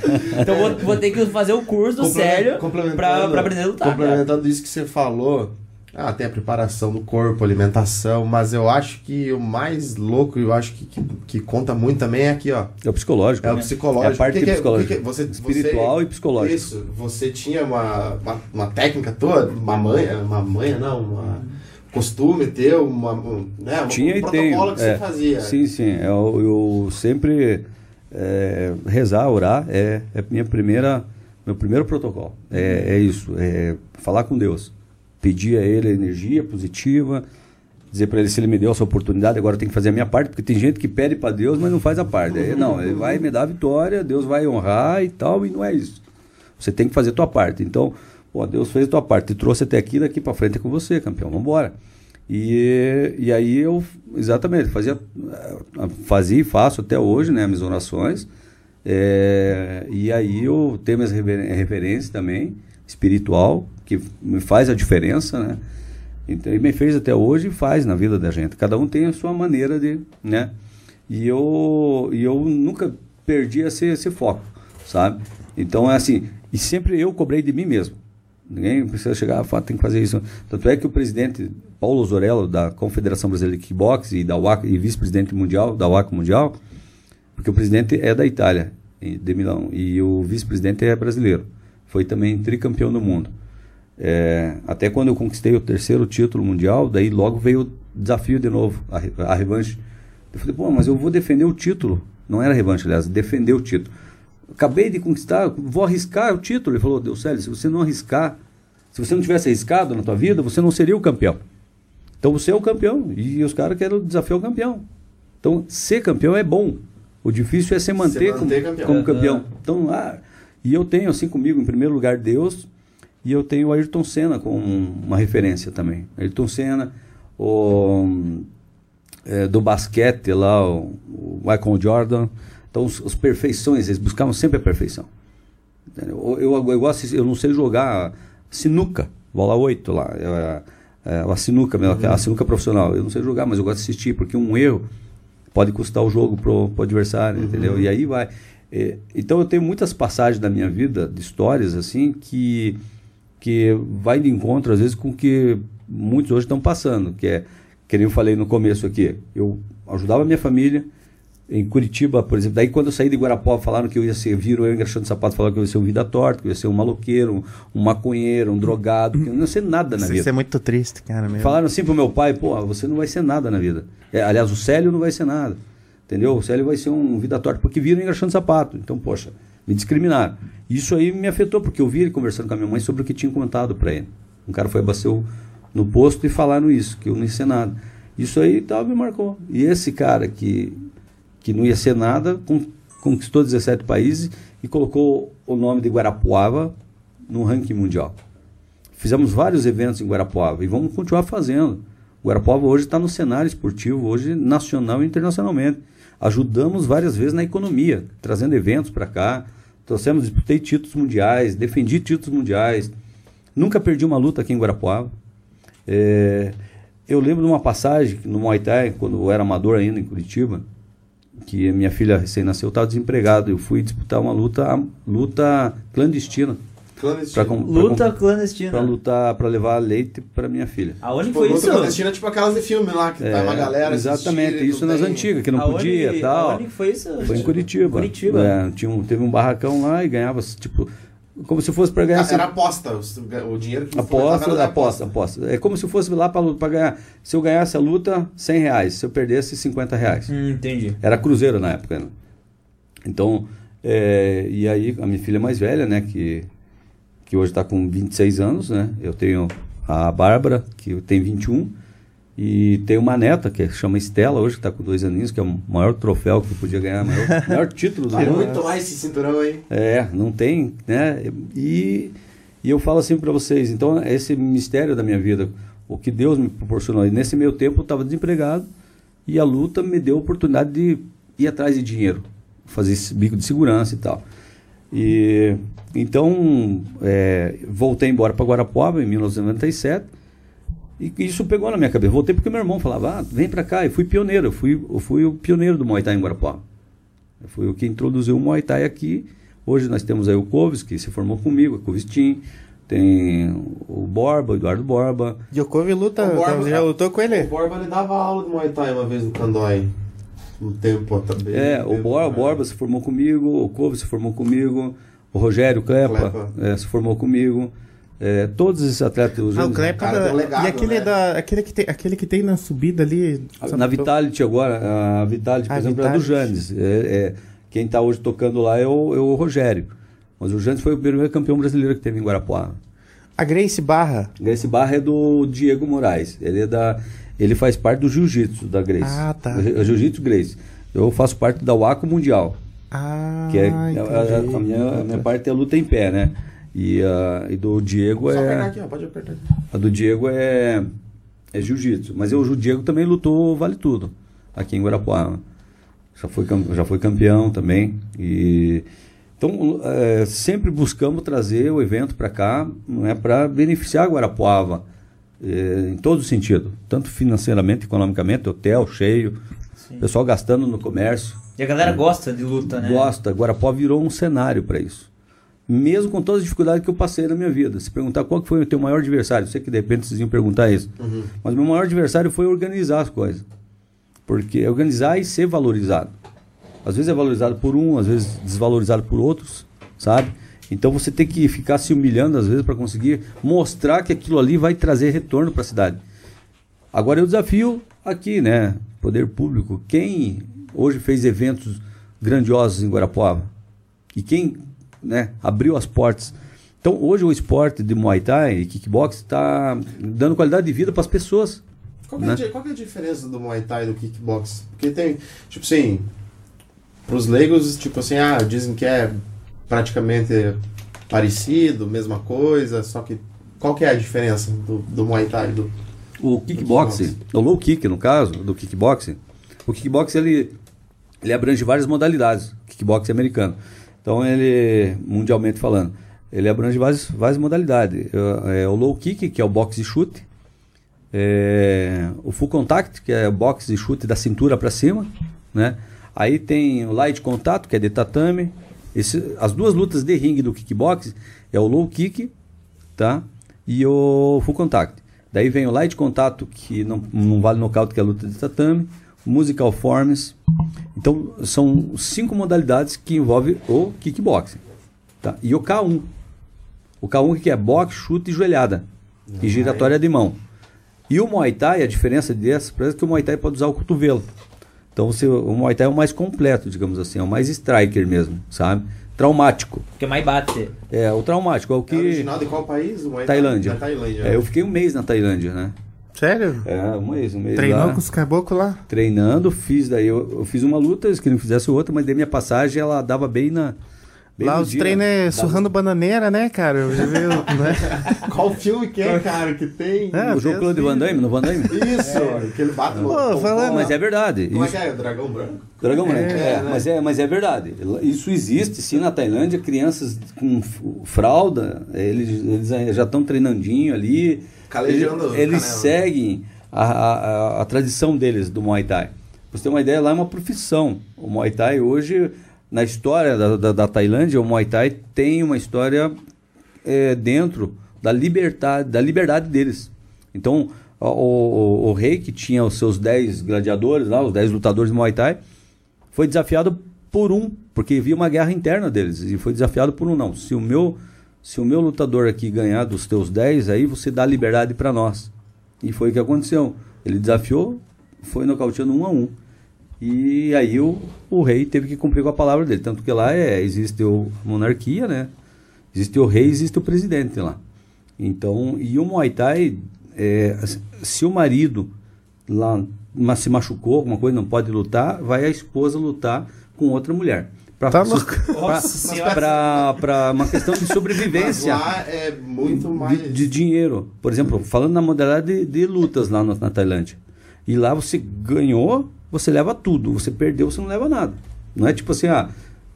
S3: então vou, vou ter que fazer o curso sério pra, pra aprender a lutar. cara.
S1: Complementando isso que você falou, ah, tem a preparação do corpo, alimentação, mas eu acho que o mais louco, eu acho que, que, que conta muito também é aqui, ó.
S4: É o psicológico.
S1: É o
S4: né?
S1: psicológico.
S4: É a parte
S1: que que é-
S4: psicológica.
S1: que- você-
S4: Espiritual
S1: você-
S4: e psicológico.
S1: Isso, você tinha uma, uma, uma técnica toda, uma manha, uma manha não, uma costume teu, uma, um, né, um,
S4: Tinha
S1: um
S4: e tenho.
S1: que
S4: é.
S1: você fazia.
S4: Sim, sim. Eu, eu sempre é, rezar, orar é, é minha primeira, meu primeiro protocolo. É, é isso, é falar com Deus, pedir a Ele energia positiva, dizer para Ele se Ele me deu essa oportunidade, agora eu tenho que fazer a minha parte, porque tem gente que pede para Deus, mas não faz a parte. Aí, não, Ele vai me dar a vitória, Deus vai honrar e tal, e não é isso. Você tem que fazer a tua parte. Então, pô, Deus fez a tua parte, te trouxe até aqui, daqui para frente é com você, campeão. Vamos. E, e aí eu, exatamente, fazia, eh, fazia e faço até hoje, né, minhas orações. É, e aí eu tenho minhas referências também, espiritual, que me faz a diferença, né? Então, e me fez até hoje e faz na vida da gente. Cada um tem a sua maneira de, né? E eu, e eu nunca perdi esse, esse foco, sabe? Então é assim, e sempre eu cobrei de mim mesmo. Ninguém precisa chegar e falar, tem que fazer isso. Tanto é que o presidente Paulo Zorello, da Confederação Brasileira de Kickbox e, da e vice-presidente mundial, da UAC Mundial, porque o presidente é da Itália, de Milão, e o vice-presidente é brasileiro. Foi também tricampeão do mundo. É, até quando eu conquistei o terceiro título mundial, daí logo veio o desafio de novo, a, a revanche. Eu falei, pô, mas eu vou defender o título. Não era revanche, aliás, defender o título. Acabei de conquistar, vou arriscar o título. Ele falou, Deus Célio, se você não arriscar, se você não tivesse arriscado na tua vida, você não seria o campeão. Então você é o campeão e os caras querem desafiar o campeão. Então ser campeão é bom. O difícil é se manter,
S1: manter
S4: como,
S1: campeão.
S4: como campeão. Então, ah, e eu tenho assim comigo, em primeiro lugar, Deus, e eu tenho o Ayrton Senna como uma referência também. Ayrton Senna, o, é, do basquete lá, o, o Michael Jordan. Então, os, os perfeições, eles buscavam sempre a perfeição. Eu, eu, eu gosto, eu não sei jogar sinuca, bola 8 lá, é, é, a sinuca, mesmo, a sinuca profissional. Eu não sei jogar, mas eu gosto de assistir, porque um erro pode custar o jogo pro, pro adversário, entendeu? E aí vai. É, então eu tenho muitas passagens da minha vida, de histórias assim, que, que vai de encontro às vezes com o que muitos hoje estão passando, que é, que nem eu falei no começo aqui, eu ajudava a minha família, em Curitiba, por exemplo, daí quando eu saí de Guarapó, falaram que eu ia ser, viram eu engraxando sapato, falaram que eu ia ser um vida torta, que eu ia ser um maloqueiro, um, um maconheiro, um drogado, que eu não ia ser nada na
S2: Isso
S4: vida.
S2: é muito triste, cara. Mesmo.
S4: Falaram assim pro meu pai, pô, você não vai ser nada na vida. É, aliás, o Célio não vai ser nada. Entendeu? O Célio vai ser um vida torta, porque viram engraxando sapato. Então, poxa, me discriminaram. Isso aí me afetou, porque eu vi ele conversando com a minha mãe sobre o que tinha contado para ele. Um cara foi abastecer no posto e falaram isso, que eu não ia ser nada. Isso aí tal, me marcou. E esse cara que, que não ia ser nada, con- conquistou 17 países e colocou o nome de Guarapuava no ranking mundial. Fizemos vários eventos em Guarapuava e vamos continuar fazendo. Guarapuava hoje está no cenário esportivo, hoje nacional e internacionalmente. Ajudamos várias vezes na economia, trazendo eventos para cá. Trouxemos, disputei títulos mundiais, defendi títulos mundiais. Nunca perdi uma luta aqui em Guarapuava. É, eu lembro de uma passagem no Muay Thai, quando eu era amador ainda em Curitiba, que a minha filha recém-nasceu, estava desempregado. Eu fui disputar uma luta, luta clandestina.
S1: Clandestino.
S4: Pra com-
S3: Luta
S4: Pra
S3: clandestina.
S4: lutar, para levar leite para minha filha.
S3: Aonde
S1: Tipo,
S3: foi
S1: luta
S3: isso?
S1: clandestina, tipo aquelas de filme lá, que tá uma galera
S4: exatamente, isso nas
S1: tem-
S4: antigas, que não
S3: Aonde-
S4: podia e tal.
S3: Aonde foi isso?
S4: Foi em Curitiba.
S3: Curitiba.
S4: É, tinha um, teve um barracão lá e ganhava, tipo, como se fosse para ganhar.
S1: Era aposta, o dinheiro que
S4: Aposta,
S1: era
S4: aposta, aposta. É como se fosse lá para ganhar. Se eu ganhasse a luta, 100 reais. Se eu perdesse, 50 reais.
S3: Hum, entendi.
S4: Era cruzeiro na época. Né? Então, é, e aí a minha filha mais velha, né, que, que hoje está com 26 anos, né? Eu tenho a Bárbara, que tem 21, e tenho uma neta, que chama Estela, hoje que está com dois aninhos, que é o maior troféu que eu podia ganhar, o maior, maior título do mundo.
S1: muito mais esse cinturão aí.
S4: É, não tem, né? E, e eu falo assim para vocês, então esse mistério da minha vida, o que Deus me proporcionou. E nesse meio tempo eu estava desempregado e a luta me deu a oportunidade de ir atrás de dinheiro, fazer esse bico de segurança e tal. E então é, voltei embora para Guarapuava em 1997 e isso pegou na minha cabeça. Voltei porque meu irmão falava, ah, vem para cá. E fui pioneiro, eu fui, eu fui o pioneiro do Muay Thai em Guarapuava. Foi o que introduziu o Muay Thai aqui. Hoje nós temos aí o Coves, que se formou comigo, o Covistim. Tem o Borba, o Eduardo Borba.
S2: Djokovic luta,
S1: O Borba-
S2: já lutou com
S1: O
S2: ele?
S1: Borba ele dava aula de Muay Thai uma vez no Candói. Um tempo também.
S4: É, o Borba, o Borba se formou comigo, o Coves se formou comigo, o Rogério Klepa,
S1: Klepa.
S4: é, se formou comigo. É, todos esses atletas. os
S2: Ah, o Klepa
S1: cara
S2: da-
S1: um legado,
S2: E aquele,
S1: né?
S2: da, aquele, que tem, aquele que tem na subida ali.
S4: Na Vitality agora, a Vitality, por
S2: A
S4: exemplo, é do
S2: Vitality.
S4: Janes. É, é, quem está hoje tocando lá é o, é o Rogério. Mas o Janes foi o primeiro campeão brasileiro que teve em Guarapuava.
S2: A Grace Barra.
S4: Grace Barra é do Diego Moraes. Ele é da, ele faz parte do Jiu-Jitsu da Grace.
S2: Ah, tá.
S4: O Jiu-Jitsu Grace. Eu faço parte da Waco Mundial,
S2: Ah,
S4: que é a- a,
S2: entendi.
S4: a minha, a minha parte é luta em pé, né? E, a e do Diego
S1: Só apertar
S4: é
S1: aqui, ó, pode apertar aqui.
S4: a do Diego é é jiu-jitsu, mas eu, o Diego também lutou vale tudo aqui em Guarapuava. Já foi já foi campeão também e então é, sempre buscamos trazer o evento para cá, não é para beneficiar Guarapuava é, em todo sentido, tanto financeiramente, economicamente, hotel cheio, pessoal gastando no comércio.
S3: E a galera gosta de luta, né?
S4: Gosta. Guarapó virou um cenário para isso. Mesmo com todas as dificuldades que eu passei na minha vida. Se perguntar qual que foi o teu maior adversário, sei que de repente vocês iam perguntar isso, mas meu maior adversário foi organizar as coisas. Porque organizar e ser valorizado. Às vezes é valorizado por um, às vezes desvalorizado por outros, sabe? Então você tem que ficar se humilhando às vezes para conseguir mostrar que aquilo ali vai trazer retorno para a cidade. Agora eu desafio aqui, né, poder público, quem hoje fez eventos grandiosos em Guarapuava e quem, né, abriu as portas. Então hoje o esporte de Muay Thai e kickbox está dando qualidade de vida para as pessoas.
S1: Qual é a
S4: Né?
S1: di- qual é a diferença do Muay Thai e do kickbox? Porque tem, tipo assim, pros leigos, tipo assim, ah, dizem que é praticamente parecido, mesma coisa, só que qual que é a diferença do, do Muay Thai e do...
S4: O kickboxing, o low kick no caso, do kickboxing, o kickboxing ele, ele abrange várias modalidades, kickboxing americano. Então ele, mundialmente falando, ele abrange várias, várias modalidades. É, é o low kick, que é o boxe e chute, é, o full contact, que é o boxe e chute da cintura para cima, né? Aí tem o light contato, que é de tatame. Esse, as duas lutas de ringue do kickboxing é o low kick, tá? E o full contact. Daí vem o light contato, que não, não vale nocaute, que é a luta de tatame. Musical forms. Então, são cinco modalidades que envolvem o kickboxing. Tá? E o K1. O K1 que é boxe, chute e joelhada. E giratória de mão. E o Muay Thai, a diferença dessa, parece que o Muay Thai pode usar o cotovelo. Então você, o Muay Thai é o mais completo, digamos assim, é o mais striker mesmo, sabe? Traumático.
S3: Porque mais bate.
S4: É, o traumático é o que.
S1: É original de qual país? O Muay Thai?
S4: Tailândia.
S1: Da Tailândia.
S4: É, eu fiquei um mês na Tailândia, né?
S2: Sério?
S4: É, um mês, um mês
S2: Treinou
S4: lá.
S2: com os caboclos lá?
S4: Treinando, fiz daí, eu, eu fiz uma luta, eles queriam que fizesse outra, mas daí minha passagem ela dava bem na. bem
S2: lá os treinos é
S4: Dava-
S2: surrando bananeira, né, cara? Eu já vi, né?
S1: Qual filme que é, cara, que tem?
S2: É,
S4: O jogo de Van Damme, no Van Damme?
S1: Isso, que ele bate no...
S2: Pô, falando-
S4: Mas é verdade.
S1: Como é
S4: Isso-
S1: que é? O dragão branco?
S4: Dragão Branco.
S1: É,
S4: É,
S1: né?
S4: mas, é, mas é verdade. Isso existe, sim, na Tailândia. Crianças com fralda, eles, eles já estão treinandinho ali.
S1: Calejando
S4: Eles, seguem a, a, a- a tradição deles do Muay Thai. Pra você ter uma ideia, lá é uma profissão. O Muay Thai hoje, na história da, da, da Tailândia, o Muay Thai tem uma história é, dentro da liberdade, da liberdade deles. Então, o, o, o rei que tinha os seus 10 gladiadores lá, os 10 lutadores de Muay Thai, foi desafiado por um, porque havia uma guerra interna deles, e foi desafiado por um não. Se o meu, se o meu lutador aqui ganhar dos teus 10, aí você dá liberdade para nós. E foi o que aconteceu. Ele desafiou, foi nocauteando um a um. E aí o, o rei teve que cumprir com a palavra dele. Tanto que lá é, existe o, a monarquia, né? Existe o rei, existe o presidente lá. Então, e o Muay Thai, é, se o marido lá se machucou, alguma coisa, não pode lutar, vai a esposa lutar com outra mulher. Pra,
S2: Tá louco.
S4: pra-
S3: Nossa
S4: pra- pra uma questão de
S1: Mas
S4: sobrevivência
S1: lá é muito mais...
S4: de, de dinheiro. Por exemplo, falando na modalidade de, de lutas lá no- na Tailândia. E lá você ganhou, você leva tudo. Você perdeu, você não leva nada. Não é tipo assim, ah,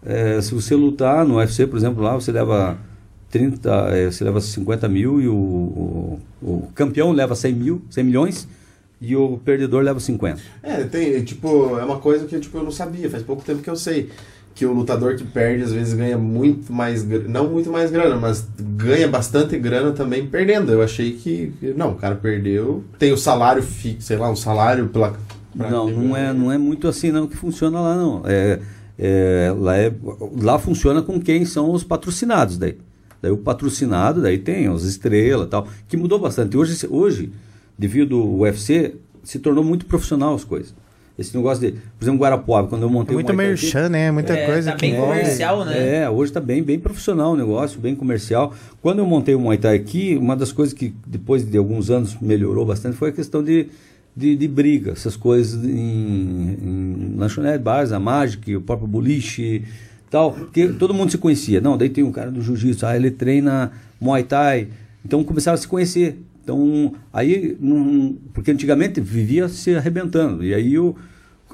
S4: é, se você lutar no UFC, por exemplo, lá você leva 30, é, você leva 50 mil e o, o, o campeão leva 100 mil, 100 milhões e o perdedor leva 50.
S1: É, tem, tipo, é uma coisa que tipo, eu não sabia, faz pouco tempo que eu sei. Que o lutador que perde, às vezes, ganha muito mais. Não muito mais grana, mas ganha bastante grana também perdendo. Eu achei que. Não, o cara perdeu. Tem o salário fixo, sei lá, um salário pela. pra-
S4: Não, não é, não é muito assim não que funciona lá não. É, é, lá, é, lá funciona com quem são os patrocinados daí. Daí o patrocinado, daí tem as estrelas e tal, que mudou bastante. Hoje, hoje, devido ao UFC, se tornou muito profissional as coisas. Esse negócio de, por exemplo, Guarapuava, quando eu montei o
S2: Muito
S4: Muay Thai aqui-
S2: merchan, né? Muita
S3: É,
S2: coisa
S3: tá
S2: que
S3: bem comercial, né?
S4: é, hoje está bem, bem profissional o negócio, bem comercial. Quando eu montei o Muay Thai aqui, uma das coisas que depois de alguns anos melhorou bastante foi a questão de, de, de briga, essas coisas em, em lanchonete, bares, a Magic, o próprio boliche tal, que todo mundo se conhecia. Não, daí tem um cara do jiu-jitsu, ah, ele treina Muay Thai. Então começaram a se conhecer. Então, aí, não- porque antigamente vivia se arrebentando. E aí o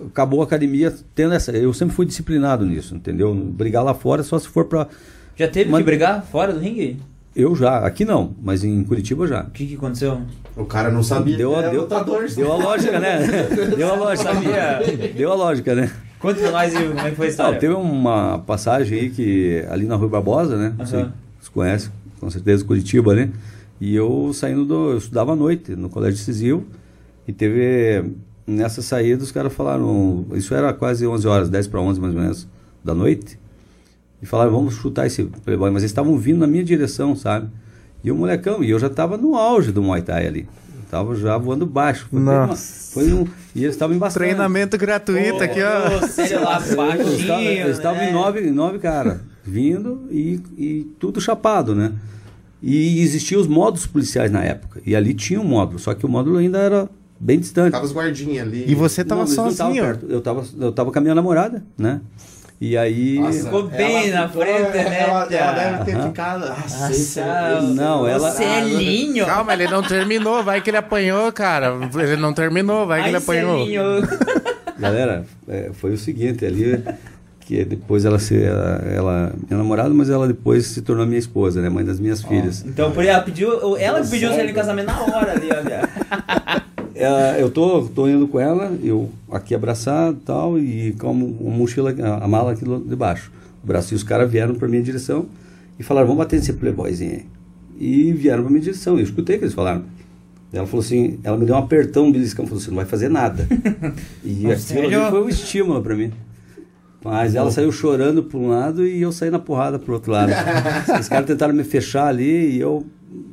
S4: acabou a academia tendo essa. Eu sempre fui disciplinado nisso, entendeu? Brigar lá fora só se for pra.
S3: Já teve
S4: Mas-
S3: que brigar fora do ringue?
S4: Eu já, aqui não, mas em Curitiba já.
S3: O que, que aconteceu?
S1: O cara não sabia.
S4: Deu, a,
S1: era
S4: deu,
S1: lutador.
S4: deu a lógica, né? Deu a lógica.
S3: Sabia.
S4: Deu a lógica, né?
S3: Conta pra nós, como é que foi a
S4: Não,
S3: história.
S4: teve uma passagem aí que ali na Rua Barbosa, né? Você,
S3: Aham.
S4: você conhece, com certeza, Curitiba, né? E eu saindo do. Eu estudava à noite no colégio decisivo. E teve. Nessa saída, os caras falaram. Isso era quase 11 horas, 10 para 11 mais ou menos da noite. E falaram, vamos chutar esse playboy. Mas eles estavam vindo na minha direção, sabe? E o molecão, e eu já estava no auge do Muay Thai ali. Tava já voando baixo. Foi,
S2: Nossa.
S4: foi um, e eles estavam embaçando.
S2: Treinamento gratuito aqui, ó.
S3: Sério lá, baixinho.
S4: Eles estavam
S3: né?
S4: em nove, nove cara, vindo e, e tudo chapado, né? E existiam os módulos policiais na época. E ali tinha um módulo, só que o módulo ainda era bem distante.
S1: Tava os guardinhas ali.
S2: E você tava
S4: Não,
S2: sozinho.
S4: perto. Eu tava, eu tava com a minha namorada, né? E aí.
S1: Nossa,
S3: Ficou bem na
S1: ficou-
S3: frente, né,
S1: Ela, ela deve ter
S4: Aham.
S1: ficado. Nossa,
S3: Nossa,
S1: esse-
S4: Não, ela-
S3: Celinho.
S2: Calma, ele não terminou. Vai que ele apanhou, cara. Ele não terminou, vai que ele
S3: Ai,
S2: apanhou.
S3: Celinho.
S4: Galera, é, foi o seguinte, ali que depois ela se ela, ela minha namorada, mas ela depois se tornou minha esposa, né, mãe das minhas filhas.
S3: Então, por ela pediu, ela que pediu o casamento na hora ali, olha.
S4: É, eu tô, tô indo com ela, eu aqui abraçado e tal, e com a mo- a mochila, a, mala aqui do- de baixo. O braço, e os caras vieram pra minha direção e falaram, vamos bater nesse playboyzinho aí. E vieram pra minha direção, eu escutei o que eles falaram. Ela falou assim, ela me deu um apertão, um beliscão, falou, você não vai fazer nada. e aquilo foi um estímulo pra mim. Mas ela saiu chorando por um lado e eu saí na porrada pro outro lado. Os caras tentaram me fechar ali e eu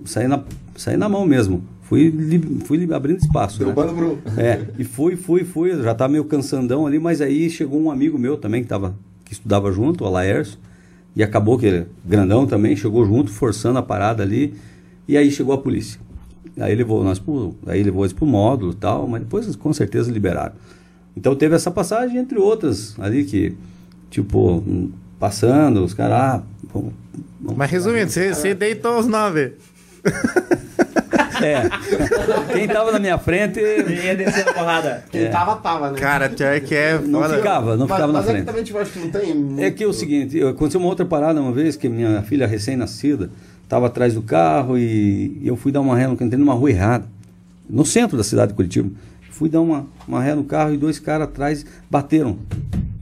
S4: saí na, saí na mão mesmo. Fui, li- fui li- abrindo espaço.
S1: Deu
S4: né?
S1: pro.
S4: É, e fui, fui, fui, já tava meio cansandão ali, mas aí chegou um amigo meu também que, tava, que estudava junto, o Alaércio, e acabou que ele, grandão também, chegou junto, forçando a parada ali, e aí chegou a polícia. Aí levou nós aí levou eles pro módulo e tal, mas depois com certeza liberaram. Então teve essa passagem, entre outras, ali que, tipo, passando, os caras, ah, vamos, vamos
S2: Mas resumindo, você, você deitou os nove.
S4: É. Quem tava na minha frente
S3: Ia descendo a porrada.
S1: Quem tava, tava, né?
S2: Cara, pior que é.
S4: não
S2: foda.
S4: ficava, não
S1: mas,
S4: ficava na
S1: mas é que
S4: frente.
S1: também, tipo, acho que não tem.
S4: É que é o seguinte, eu- aconteceu uma outra parada uma vez, que minha filha recém-nascida estava atrás do carro e eu fui dar uma ré, no- entrei numa rua errada, no centro da cidade de Curitiba. Fui dar uma, uma ré no carro e dois caras atrás bateram.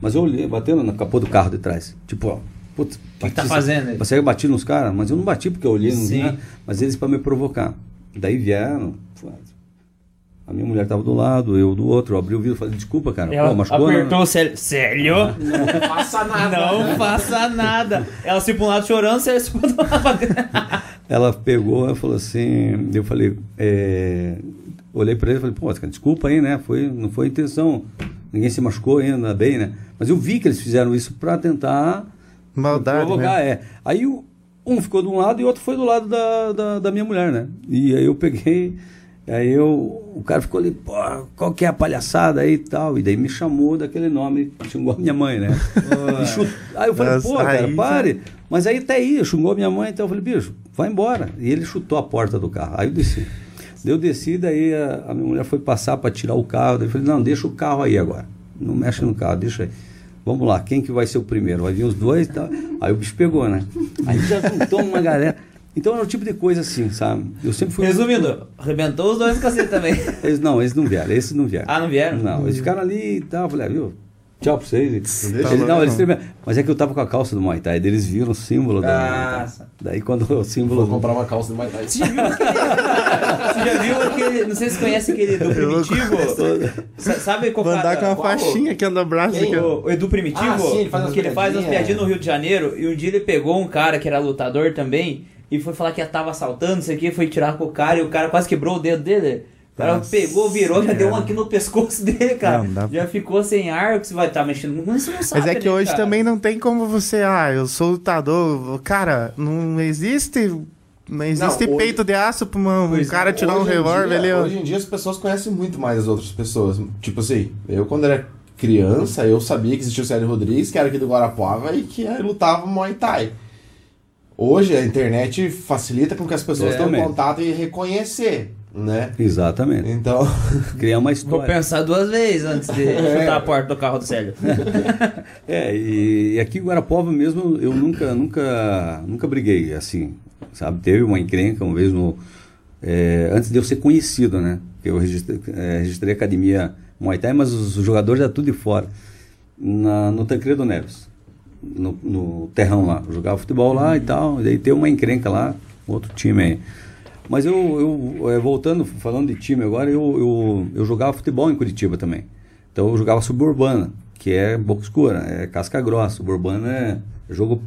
S4: Mas eu olhei, bateram no capô do carro de trás. Tipo, ó, putz,
S3: que tá
S4: bati-
S3: fazendo aí?
S4: Você bati nos caras, mas eu não bati porque eu olhei, não vi mas eles para me provocar. Daí vieram, a minha mulher tava do lado, eu do outro, eu abri o vidro e falei, desculpa, cara,
S3: Ela
S4: pô, machucou, né?
S3: apertou o Célio. Célio?
S1: Não faça nada.
S3: Não faça nada. Ela se pra um lado chorando, Célio se pra outro lado.
S4: Ela pegou e falou assim, eu falei, é, olhei para ele e falei, pô, cara, desculpa aí, né? Foi, não foi intenção, ninguém se machucou ainda bem, né? Mas eu vi que eles fizeram isso para tentar
S2: Maldade.
S4: provocar,
S2: Né?
S4: é. Aí um ficou de um lado e o outro foi do lado da, da, da minha mulher, né? E aí eu peguei, aí eu, o cara ficou ali, pô, qual que é a palhaçada aí e tal? E daí me chamou daquele nome, xingou a minha mãe, né? Chut- Aí eu falei,
S2: Nossa,
S4: pô, cara,
S2: aí
S4: pare. Mas aí até aí, xingou a minha mãe, então eu falei, bicho, vai embora. E ele chutou a porta do carro. Aí eu desci. Daí eu desci, daí a, a minha mulher foi passar para tirar o carro. Daí eu falei, não, deixa o carro aí agora. Não mexe no carro, deixa aí. Vamos lá, quem que vai ser o primeiro? Vai vir os dois e tal. Aí o bicho pegou, né? Aí já juntou uma galera. Então era o tipo de coisa assim, sabe? Eu sempre fui.
S3: Resumindo, arrebentou os dois cacete também.
S4: Eles, não, eles não vieram, esses não vieram.
S3: Ah, não vieram?
S4: Não, eles ficaram ali e tal. Eu falei, ah, viu? Tchau pra vocês.
S1: Deixa
S4: eles- não,
S2: não.
S4: eles. Mas é que eu tava com a calça do Muay Thai, daí eles viram o símbolo do Thai.
S3: Nossa.
S4: Daí quando o símbolo.
S1: Vou comprar uma calça de Muay Thai.
S3: Você já viu aquele. Você já viu aquele. Não sei se conhece aquele do Primitivo. Sa- Sabe qual
S2: Vou andar com uma
S1: Qual?
S2: faixinha aqui no braço.
S1: Quem?
S3: O, o Edu Primitivo,
S1: Ah, sim, ele faz umas
S3: que ele faz umas
S1: piadinhas.
S3: no Rio de Janeiro, e um dia ele pegou um cara que era lutador também, e foi falar que tava assaltando, isso aqui, foi tirar com o cara, e o cara quase quebrou o dedo dele. O cara
S2: Nossa,
S3: pegou, virou, já deu um aqui no pescoço dele, cara.
S2: Não, dá-
S3: Já ficou sem ar, que você vai estar mexendo. Mas você não sabe,
S2: Mas é que
S3: né,
S2: hoje
S3: cara?
S2: também não tem como você, ah, eu sou lutador. Cara, não existe. Não existe
S1: hoje-
S2: peito de aço pra uma- um
S3: Pois é,
S2: cara tirar um revólver ali. ó.
S1: Hoje em dia as pessoas conhecem muito mais as outras pessoas. Tipo assim, eu quando era criança, eu sabia que existia o Célio Rodrigues, que era aqui do Guarapuava e que lutava Muay Thai. Hoje a internet facilita com que as pessoas
S4: É,
S1: tenham
S4: também.
S1: contato e reconhecer, né?
S4: Exatamente.
S1: Então,
S4: Criar uma
S3: Vou
S4: história.
S3: pensar duas vezes antes de
S1: É.
S3: chutar a porta do carro do Célio.
S4: É, e, e aqui em Guarapuava mesmo eu nunca, nunca, nunca briguei, assim, sabe? Teve uma encrenca uma vez no, é, antes de eu ser conhecido, né? Eu registrei, é, registrei a academia Muay Thai, mas os, jogadores já tudo de fora. na, no Tancredo Neves, no, no terrão lá. Eu jogava futebol lá e tal, e daí tem uma encrenca lá, outro time aí. Mas eu, eu é, voltando, falando de time agora, eu, eu, eu jogava futebol em Curitiba também. Então eu jogava suburbana, que é boca escura, é casca grossa. Suburbana é jogo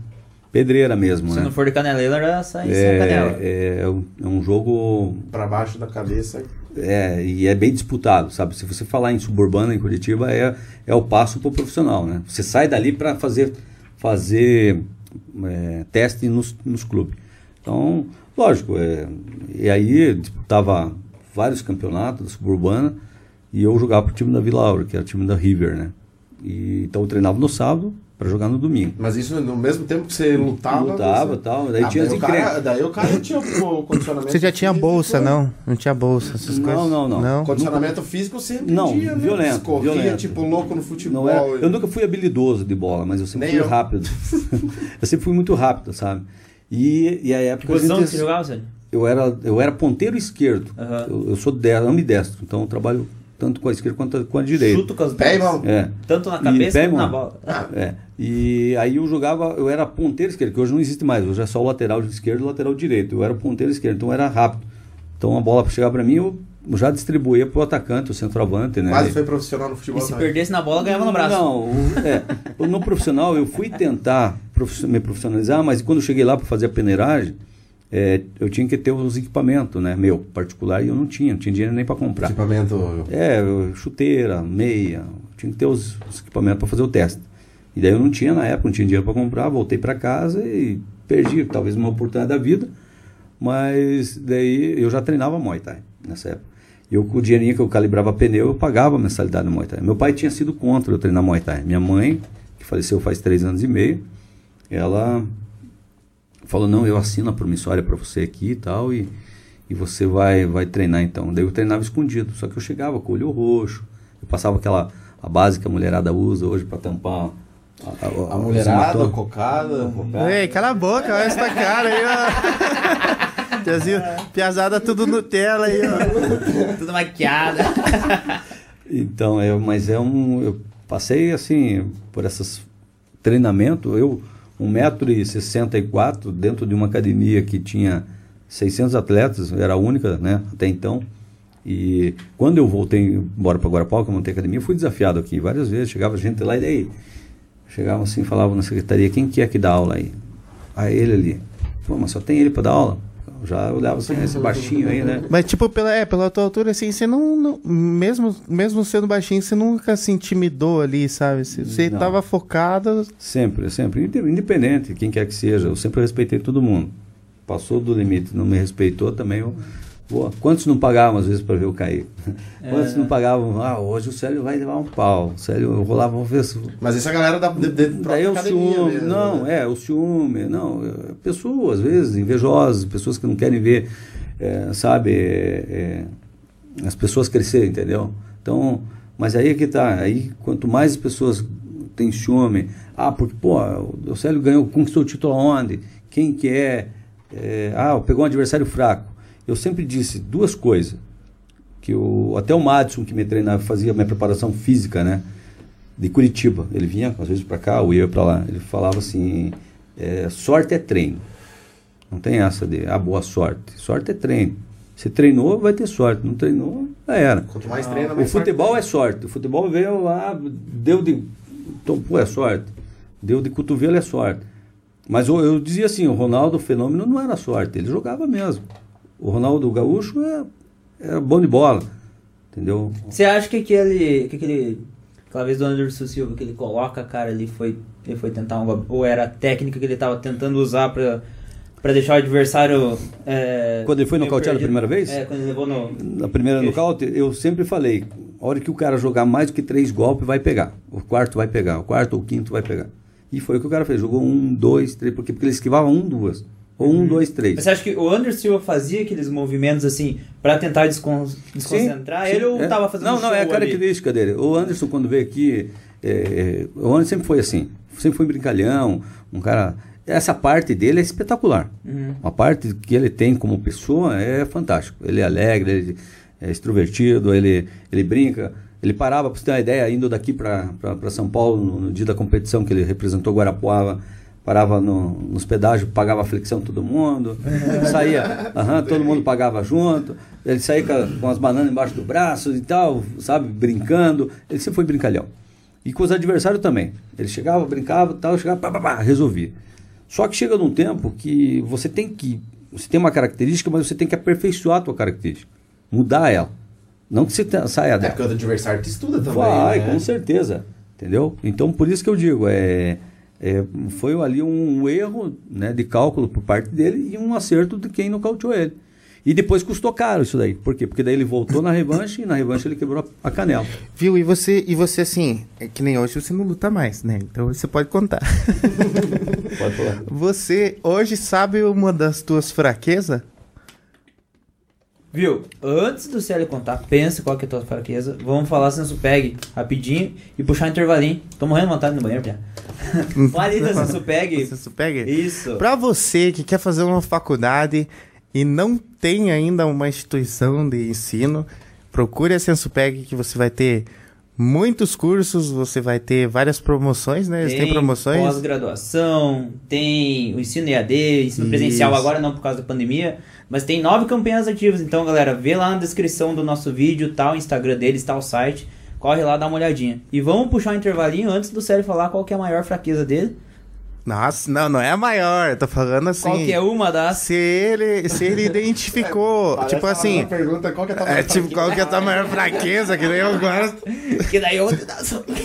S4: pedreira mesmo,
S3: Se
S4: né?
S3: não for de caneleira, já sai sem canela.
S4: É, é, um- é um jogo
S1: Pra baixo da cabeça.
S4: é, e é bem disputado, sabe? Se você falar em suburbana em Curitiba, é, é o passo para o profissional, né? Você sai dali para fazer, fazer é, teste nos, nos clubes. Então, lógico, é, e aí disputava vários campeonatos da suburbana e eu jogava pro time da Vila Aura, que era o time da River, né? E, então eu treinava no sábado para jogar no domingo.
S1: Mas isso no mesmo tempo que você lutava.
S4: Lutava e
S1: você...
S4: tal, daí
S1: Ah,
S4: tinha as
S1: daí, o cara, daí o cara tinha o condicionamento.
S2: Você já tinha bolsa, não? Não tinha bolsa, essas
S4: Não,
S2: coisas?
S4: não, não.
S2: Não?
S1: Condicionamento físico sempre
S4: Não,
S1: tinha, né?
S4: violento,
S1: Corria
S4: violento.
S1: tipo louco no futebol.
S4: Não é, eu nunca fui habilidoso de bola, mas eu sempre
S1: Nem
S4: fui
S1: eu.
S4: rápido. eu sempre fui muito rápido, sabe? E, e a
S3: Que
S4: época a
S3: posição que você jogava, Sérgio?
S4: eu era eu era ponteiro esquerdo.
S3: Aham.
S4: Eu, eu sou de, ambidestro, então eu trabalho tanto com a esquerda quanto com a direita.
S3: Chuto com as
S1: Pé e
S3: duas.
S1: mão.
S4: É.
S3: Tanto na cabeça
S4: e
S3: quanto na bola.
S4: É. E aí eu jogava, eu era ponteiro esquerdo, que hoje não existe mais, hoje é só o lateral esquerdo e o lateral direito. Eu era ponteiro esquerdo, então eu era rápido. Então a bola para chegar para mim, eu já distribuía pro atacante, o centroavante, né?
S1: Quase foi profissional no futebol.
S3: E se perdesse na bola, ganhava no braço.
S4: Não, o- é, no profissional eu fui tentar me profissionalizar, mas quando eu cheguei lá para fazer a peneiragem, é, eu tinha que ter os equipamentos, né, meu, particular, e eu não tinha, não tinha dinheiro nem para comprar.
S1: Equipamento.
S4: É, chuteira, meia, tinha que ter os, os equipamentos para fazer o teste. E daí eu não tinha na época, não tinha dinheiro para comprar, voltei para casa e perdi talvez uma oportunidade da vida, mas daí eu já treinava Muay Thai nessa época. E eu, com o dinheirinho que eu calibrava pneu, eu pagava a mensalidade no Muay Thai. Meu pai tinha sido contra eu treinar Muay Thai. Minha mãe, que faleceu faz três anos e meio, ela falou, não, eu assino a promissória para você aqui e tal, e, e você vai, vai treinar então. Daí eu treinava escondido, só que eu chegava com o olho roxo, eu passava aquela, a base que a mulherada usa hoje para tampar a,
S1: A mulherada, a
S4: hematoma.
S1: cocada.
S2: Ei, cala a boca, olha essa cara aí, ó. Tiazinho, piazada tudo Nutella aí, ó.
S3: Tudo maquiada.
S4: Então, é, mas é um. Eu passei assim, por esses treinamentos, eu, 1,64m dentro de uma academia que tinha 600 atletas, era a única, né, até então. E quando eu voltei embora para Guarapau, que eu montei a academia, eu fui desafiado aqui várias vezes. Chegava gente lá e daí, chegava assim, falava na secretaria, quem que é que dá aula aí? Aí ele ali. Pô, mas só tem ele para dar aula? Já olhava assim, esse baixinho aí, né?
S2: Mas, tipo, pela, é, pela tua altura, assim, você não, não- mesmo, mesmo sendo baixinho, você nunca se intimidou ali, sabe? Você, você
S4: Não.
S2: tava focado.
S4: Sempre, sempre. Inde- Independente, quem quer que seja. Eu sempre respeitei todo mundo. Passou do limite, não me respeitou também. Eu, vou- quantos não pagavam às vezes para ver eu cair? Quantos não pagavam? Ah, hoje o Célio vai levar um pau. O Célio, eu vou lá, vou ver se.
S1: Mas essa galera da de, de
S4: Daí
S1: própria
S4: o ciúme,
S1: mesmo,
S4: não,
S1: né?
S4: é, o ciúme, não, é, pessoas, às vezes, invejosas, pessoas que não querem ver, é, sabe, é, é, as pessoas crescerem, entendeu? Então, mas aí é que tá, aí quanto mais as pessoas têm ciúme, ah, porque, pô, o Célio ganhou, conquistou o título aonde? Quem que é? É, ah, pegou um adversário fraco. Eu sempre disse duas coisas, que o, até o Madison que me treinava, fazia minha preparação física, né? de Curitiba. Ele vinha às vezes para cá, ou ia para lá. Ele falava assim: é, sorte é treino. Não tem essa de ah, boa sorte. Sorte é treino. Se treinou, vai ter sorte. Não treinou, já era.
S1: Quanto mais treina,
S4: O
S1: mais
S4: futebol é sorte. O futebol veio lá, deu de. Então, pô, é sorte. Deu de cotovelo é sorte. Mas eu, eu dizia assim: o Ronaldo Fenômeno não era sorte, ele jogava mesmo. O Ronaldo Gaúcho é, era bom de bola. Entendeu?
S3: Você acha que aquele. Que aquele aquela vez do Anderson Silva que ele coloca a cara ali foi. Ele foi tentar um golpe? Ou era a técnica que ele tava tentando usar pra, pra deixar o adversário. É,
S4: Quando ele foi nocauteado a primeira vez?
S3: É, quando ele levou no.
S4: Na primeira nocaute, eu sempre falei, a hora que o cara jogar mais do que três golpes, vai pegar. O quarto vai pegar, o quarto ou o quinto vai pegar. E foi o que o cara fez, jogou um, dois, três, porque, porque ele esquivava um, duas. Ou um, dois, três.
S3: Mas você acha que o Anderson Silva fazia aqueles movimentos assim pra tentar descon- desconcentrar
S4: Sim,
S3: ele
S4: sim,
S3: ou
S4: é.
S3: tava fazendo
S4: Não, não, é a
S3: show ali?
S4: característica dele. O Anderson, quando veio aqui, é, é, o Anderson sempre foi assim. Sempre foi brincalhão, um cara... Essa parte dele é espetacular.
S3: Uhum.
S4: A parte que ele tem como pessoa é fantástico. Ele é alegre, ele, é extrovertido, ele, ele brinca. Ele parava, para você ter uma ideia, indo daqui para São Paulo, no, no dia da competição que ele representou Guarapuava, parava no, nos pedágios, pagava a flexão todo mundo, saía, aham, todo mundo pagava junto, ele saía com, com as bananas embaixo do braço e tal, sabe, brincando, ele sempre foi brincalhão. E com os adversários também. Ele chegava, brincava, tal, chegava, pá, pá, pá, resolvia. Só que chega num tempo que você tem que, você tem uma característica, mas você tem que aperfeiçoar a tua característica, mudar ela. Não que você saia
S1: É
S4: dela.
S1: porque o adversário te estuda também.
S4: Vai,
S1: né?
S4: com certeza. Entendeu? Então, por isso que eu digo, é, é, foi ali um erro né, de cálculo por parte dele e um acerto de quem nocauteou ele. E depois custou caro isso daí. Por quê? Porque daí ele voltou na revanche e na revanche ele quebrou a a canela.
S2: Viu? E você, e você assim, é que nem hoje você não luta mais, né? Então você pode contar.
S4: Pode falar.
S2: Você hoje sabe uma das tuas fraquezas?
S3: Viu? Antes do Célio contar, pensa qual que é a tua fraqueza. Vamos falar senso pegue rapidinho e puxar um intervalinho. Tô morrendo de vontade no banheiro, Pia. Fale da senso pegue.
S2: Você pega?
S3: Isso.
S2: Pra você que quer fazer uma faculdade e não tem ainda uma instituição de ensino, procure a Sensupeg que você vai ter muitos cursos, você vai ter várias promoções, né? Eles têm promoções.
S3: pós-graduação, tem o ensino EAD, ensino presencial
S2: Isso.
S3: agora não por causa da pandemia, mas tem nove campanhas ativas. Então, galera, vê lá na descrição do nosso vídeo, tá o Instagram deles, tá o site. Corre lá, dá uma olhadinha. E vamos puxar um intervalinho antes do Célio falar qual que é a maior fraqueza dele.
S2: Nossa, não, não é a maior, tô falando assim.
S3: Qual que é uma das...
S2: Se ele, se ele identificou,
S1: Parece
S2: tipo assim,
S1: pergunta, qual que é a tua
S2: é
S1: maior
S2: tipo, qual que é a tua maior fraqueza, que nem eu gosto.
S3: Que daí eu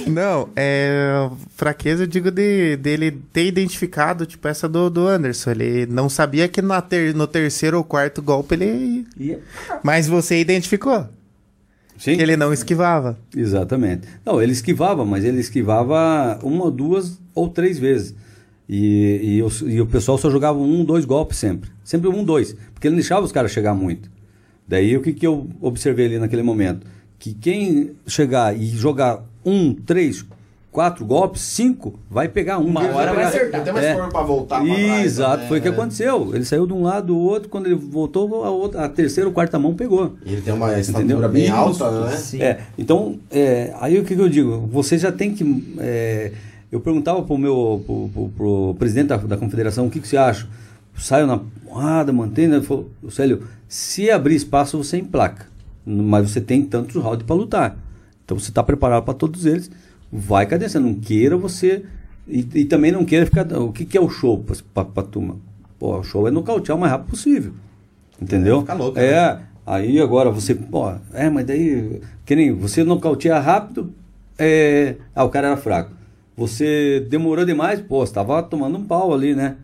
S2: Não, é. Fraqueza, eu digo, de, dele ter identificado, tipo, essa do, do Anderson. Ele não sabia que na ter, no terceiro ou quarto golpe ele. Mas você identificou.
S4: Sim.
S2: Que ele não esquivava.
S4: Exatamente. Não, ele esquivava, mas ele esquivava uma, duas ou três vezes. E, e, o, e o pessoal só jogava um, dois golpes sempre. Sempre um, dois. Porque ele não deixava os caras chegar muito. Daí o que, que eu observei ali naquele momento? Que quem chegar e jogar um, três, quatro golpes, cinco, vai pegar um.
S3: Uma hora vai acertar.
S1: Tem mais forma pra voltar pra trás,
S4: Exato,
S1: né?
S4: foi o que aconteceu. Ele saiu de um lado do outro, quando ele voltou, a, outra, a terceira ou quarta mão pegou.
S1: E ele tem uma estatura
S4: Entendeu?
S1: bem alta, né?
S3: Sim.
S4: É, então, é, aí o que, que eu digo? Você já tem que. é, eu perguntava pro meu pro, pro- pro presidente da, da confederação o que, que você acha. Saio na porrada, mantém, né? Ele falou, Célio, se abrir espaço, você emplaca. Mas você tem tantos rounds para lutar. Então você está preparado para todos eles. Vai cadência. Não queira você. E, e também não queira ficar. O que, que é o show para a turma? Pô, o show é nocautear o mais rápido possível. Entendeu?
S1: É, fica louco,
S4: É,
S1: né?
S4: aí agora você, pô, é, mas daí, que nem você nocauteia rápido, é, ah, o cara era fraco. Você demorou demais, pô, você tava tomando um pau ali, né?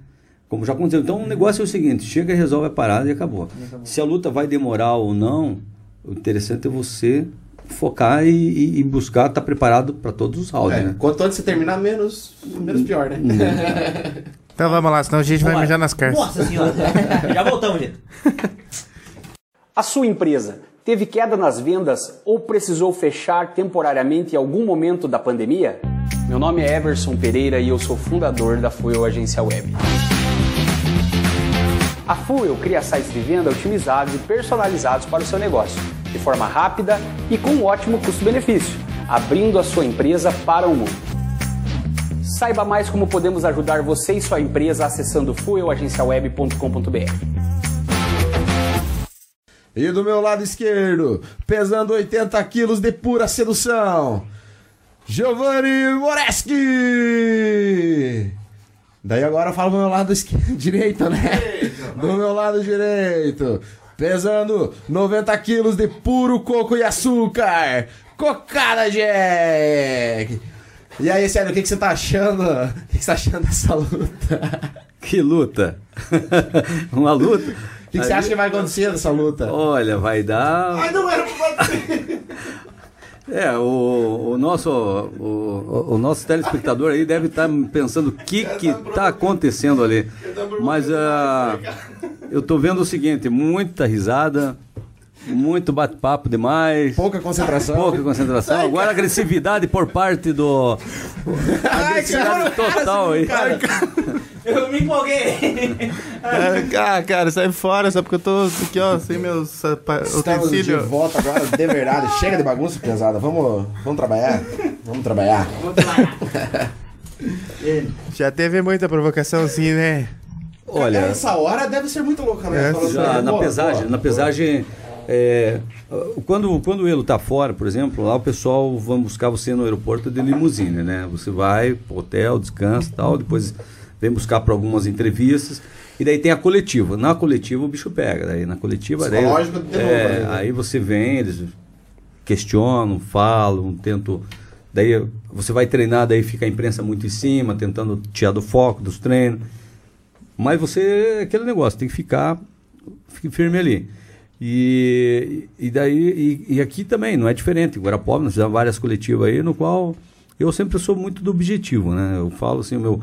S4: Como já aconteceu. Então o negócio é o seguinte, chega, resolve a parada e acabou. Se a luta vai demorar ou não, o interessante é você focar e, e- buscar estar preparado para todos os rounds,
S1: É,
S4: né?
S1: quanto antes você terminar, menos, menos pior, né?
S2: Então vamos lá, senão a gente vai
S3: Vambora.
S2: mijar nas cartas.
S3: Nossa senhora. Já voltamos, gente.
S8: A sua empresa teve queda nas vendas ou precisou fechar temporariamente em algum momento da pandemia? Meu nome é Everson Pereira e eu sou fundador da Fuel Agência Web. A Fuel cria sites de venda otimizados e personalizados para o seu negócio, de forma rápida e com um ótimo custo-benefício, abrindo a sua empresa para o mundo. Saiba mais como podemos ajudar você e sua empresa acessando fuelagenciaweb.com.br.
S1: E do meu lado esquerdo, pesando 80 quilos de pura sedução, Giovanni Moreski! Daí agora eu falo do meu lado esquerdo, direito, né? Do meu lado direito, pesando 90 quilos de puro coco e açúcar, Cocada Jack! E aí, sério, o que, que você tá achando? O que, que você tá achando dessa luta?
S4: Que luta! Uma luta!
S1: O que, que você acha que vai acontecer nessa luta?
S4: Olha, vai dar.
S1: Ai, não era pra!
S4: É, o, o nosso o, o nosso telespectador aí deve estar pensando o que que tá acontecendo ali. Mas ah, eu tô vendo o seguinte, muita risada, muito bate-papo demais,
S1: Pouca concentração.
S4: pouca concentração. Agora agressividade por parte do agressividade total aí.
S3: Eu me empolguei.
S2: Ah, cara, sai fora, só porque eu tô aqui, ó, sem meus
S1: Estamos de volta agora, de verdade. Chega de bagunça, pesada. Vamos, vamos trabalhar? Vamos trabalhar.
S2: Já teve muita provocação assim, né?
S4: Olha,
S1: Essa hora deve ser muito louca, né?
S2: É,
S4: Já na pesagem, na pesagem, é, quando, quando o Elo tá fora, por exemplo, lá o pessoal vai buscar você no aeroporto de limusine, né? Você vai pro hotel, descansa e tal, depois vem buscar para algumas entrevistas. E daí tem a coletiva. Na coletiva o bicho pega. Daí na coletiva. Daí,
S1: Psicológico de novo,
S4: é,
S1: né?
S4: aí você vem, eles questionam, falam, tentam. Daí você vai treinar, daí fica a imprensa muito em cima, tentando tirar do foco dos treinos. Mas você, aquele negócio, tem que ficar firme ali. E, e daí, e, e aqui também, não é diferente. Em Guarapó, nós fizemos várias coletivas aí, no qual eu sempre sou muito do objetivo, né? Eu falo assim, o meu,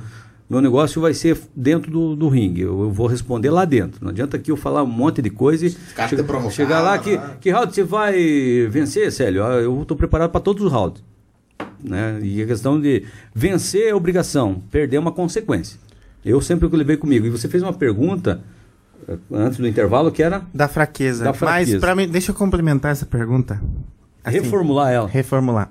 S4: meu negócio vai ser dentro do, do ringue. Eu, eu vou responder lá dentro. Não adianta aqui eu falar um monte de coisa e
S1: provocar,
S4: chegar lá que,
S1: né?
S4: que round você vai vencer, Célio? Ah, Eu estou preparado para todos os rounds. Né? E a questão de vencer é obrigação, perder é uma consequência. Eu sempre que levei comigo. E você fez uma pergunta antes do intervalo que era
S2: Da fraqueza.
S4: Da fraqueza.
S2: Mas, pra mim, deixa eu complementar essa pergunta. Assim,
S4: reformular ela.
S2: Reformular.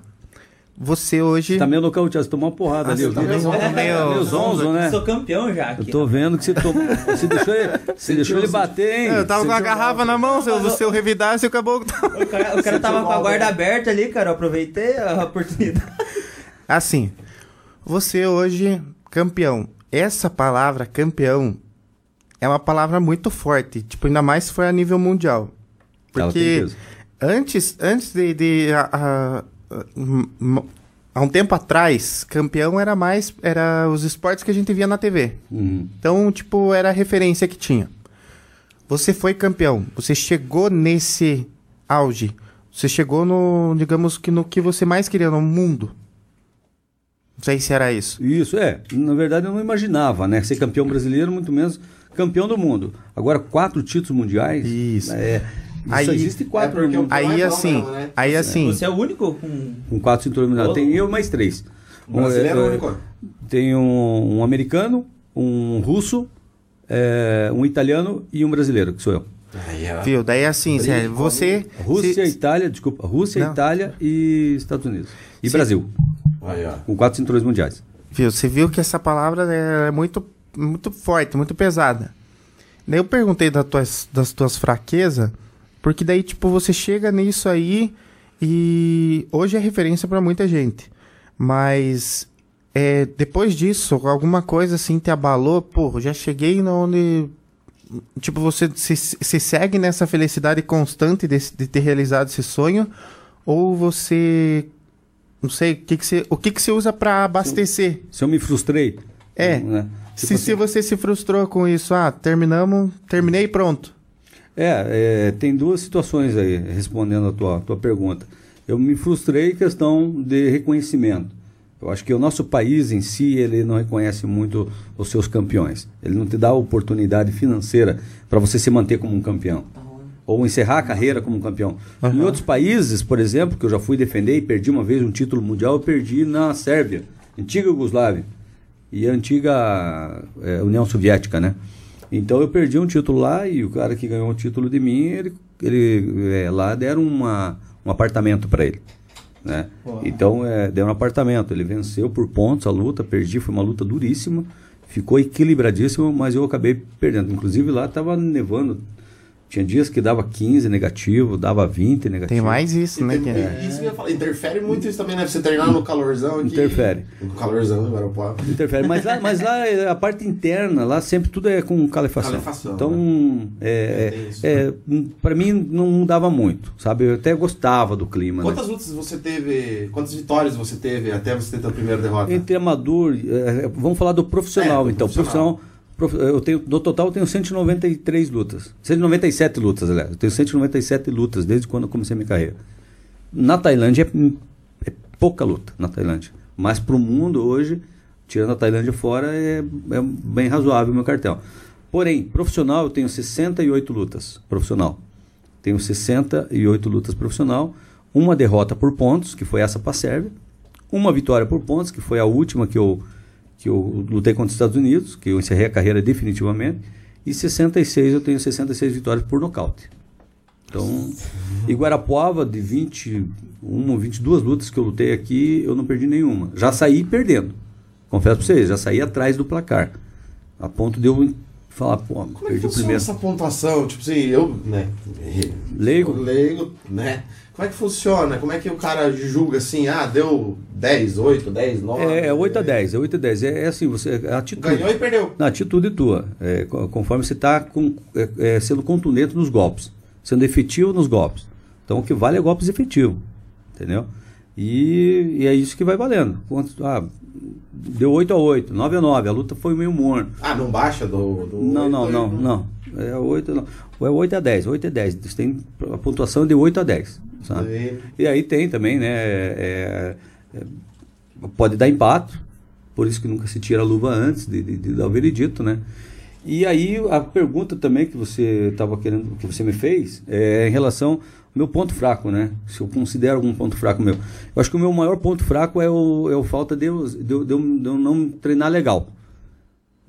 S2: Você hoje.
S4: Você tá meio nocauteado, você tomou uma porrada
S2: Ah,
S4: ali.
S2: você
S4: eu
S2: tá meio-
S4: É,
S2: meio-
S4: meio zonzo, né?
S3: Sou campeão já
S4: Eu
S3: aqui.
S4: tô vendo que você, tomou, você deixou ele, você deixou ele bater, hein?
S2: Eu tava com a garrafa na mão, se eu, se eu revidasse, o caboclo.
S3: O cara, o cara tava com a guarda aberta ali, cara. Eu aproveitei a oportunidade.
S2: Assim, você hoje, campeão. Essa palavra, campeão, é uma palavra muito forte. Tipo, ainda mais se for a nível mundial. Porque antes, antes de. de a- a- a- há um tempo atrás, campeão era mais. Era os esportes que a gente via na TV.
S4: Uhum.
S2: Então, tipo, era a referência que tinha. Você foi campeão. Você chegou nesse auge. Você chegou no, digamos que no que você mais queria no mundo. Não sei se era isso.
S4: Isso, é. Na verdade, eu não imaginava, né? Ser campeão brasileiro, muito menos campeão do mundo. Agora, quatro títulos mundiais.
S2: Isso.
S4: É, isso
S2: Aí-
S4: só existe quatro
S1: É
S4: no
S1: porque
S4: mundo.
S1: Não é
S2: Aí
S1: bom
S2: assim,
S1: mesmo, né?
S2: aí assim,
S3: Você é o único com.
S4: Com quatro cinturões mundiais. Tem eu mais três.
S1: O brasileiro é o
S4: é,
S1: único.
S4: Tem um, um americano, um russo, é, um italiano e um brasileiro, que sou eu.
S1: Aí,
S2: viu? Daí assim, sério, você
S4: Rússia,
S2: se-
S4: Itália, desculpa, Rússia,
S2: Não.
S4: Itália e Estados Unidos. E Brasil,
S1: Aí,
S4: com quatro cinturões mundiais.
S2: Viu? Você viu que essa palavra é muito, muito forte, muito pesada. Daí eu perguntei das tuas, das tuas fraquezas, porque daí, tipo, você chega nisso aí e hoje é referência pra muita gente. Mas é, depois disso, alguma coisa assim te abalou, pô, já cheguei onde. Tipo, você se, se segue nessa felicidade constante de, de ter realizado esse sonho, ou você. Não sei, o que, que, você, o que, que você usa pra abastecer?
S4: Se eu me frustrei.
S2: É.
S4: Né?
S2: Se,
S4: Tipo
S2: se
S4: assim,
S2: você se frustrou com isso, ah, terminamos, terminei pronto.
S4: É, é, tem duas situações aí, respondendo a tua, tua pergunta. Eu me frustrei em questão de reconhecimento. Eu acho que o nosso país em si, ele não reconhece muito os seus campeões. Ele não te dá oportunidade financeira para você se manter como um campeão. Ou encerrar a carreira como um campeão. Em outros países, por exemplo, que eu já fui defender e perdi uma vez um título mundial, eu perdi na Sérvia, antiga Yugoslávia e a antiga eh, União Soviética, né? Então eu perdi um título lá e o cara que ganhou o título de mim, ele, ele eh, lá deram uma, um apartamento para ele, né? Então eh, deram um apartamento. Ele venceu por pontos a luta, perdi, foi uma luta duríssima, ficou equilibradíssimo, mas eu acabei perdendo. Inclusive lá estava nevando. Tinha dias que dava 15 negativo, dava 20 negativo.
S2: Tem mais isso, né? Que
S1: tem-
S2: é-
S1: Isso que eu ia falar, interfere muito isso também, né? Você treinar no calorzão aqui.
S4: Interfere.
S1: No calorzão do Guarapó.
S4: Interfere. Mas lá, mas lá é a parte interna, lá sempre tudo é com calefação.
S1: Calefação,
S4: então,
S1: É, tem
S4: é,
S1: isso.
S4: é, para mim não mudava muito, sabe? Eu até gostava do clima. né?
S1: Quantas lutas você teve, quantas vitórias você teve até você ter a primeira derrota?
S4: Entre amador, é, vamos falar do profissional,
S1: É, do
S4: então.
S1: profissional.
S4: Profissional. Eu tenho, no total eu tenho 193 lutas. 197 lutas, aliás. Eu tenho 197 lutas desde quando eu comecei a minha carreira. Na Tailândia é, é pouca luta, na Tailândia. Mas para o mundo hoje, tirando a Tailândia fora, é, é bem razoável o meu cartel. Porém, profissional eu tenho 68 lutas, profissional. Tenho 68 lutas profissional, uma derrota por pontos, que foi essa para a Sérvia, uma vitória por pontos, que foi a última que eu, que eu lutei contra os Estados Unidos, que eu encerrei a carreira definitivamente, e 66 eu tenho 66 vitórias por nocaute. Então, e Guarapuava, de 21, 22 lutas que eu lutei aqui, eu não perdi nenhuma. Já saí perdendo. Confesso pra vocês, já saí atrás do placar. A ponto de eu falar, pô,
S1: Como é que
S4: perdi o
S1: funciona
S4: primeiro.
S1: essa pontuação? Tipo assim, eu, né?
S4: Leigo.
S1: Leigo, né? Como é que funciona? Como é que o cara julga assim, ah, deu 10, 8, 10, 9?
S4: É, é 8 a 10, é 8 a 10. É, é assim, você. A atitude.
S1: Ganhou e perdeu.
S4: Na atitude tua. É, co- conforme você está é, é, sendo contundente nos golpes, sendo efetivo nos golpes. Então o que vale é golpes efetivos. Entendeu? E, e é isso que vai valendo. Quanto- ah, deu 8 a 8, 9 a 9, a luta foi meio morna.
S1: Ah, não baixa do. do
S4: Não, não, não,
S1: oito,
S4: não. É 8, não. Ou é 8 a 10, 8 a 10. Você tem a pontuação de 8 a 10. Sabe?
S1: Aí-
S4: E aí tem também, né? é, é, pode dar empate, por isso que nunca se tira a luva antes de, de- de dar o veredito, né? E aí a pergunta também que você estava querendo, que você me fez, é em relação meu ponto fraco, né? Se eu considero algum ponto fraco meu. Eu acho que o meu maior ponto fraco é o, é o falta de eu, de, eu, de eu- de eu não treinar legal.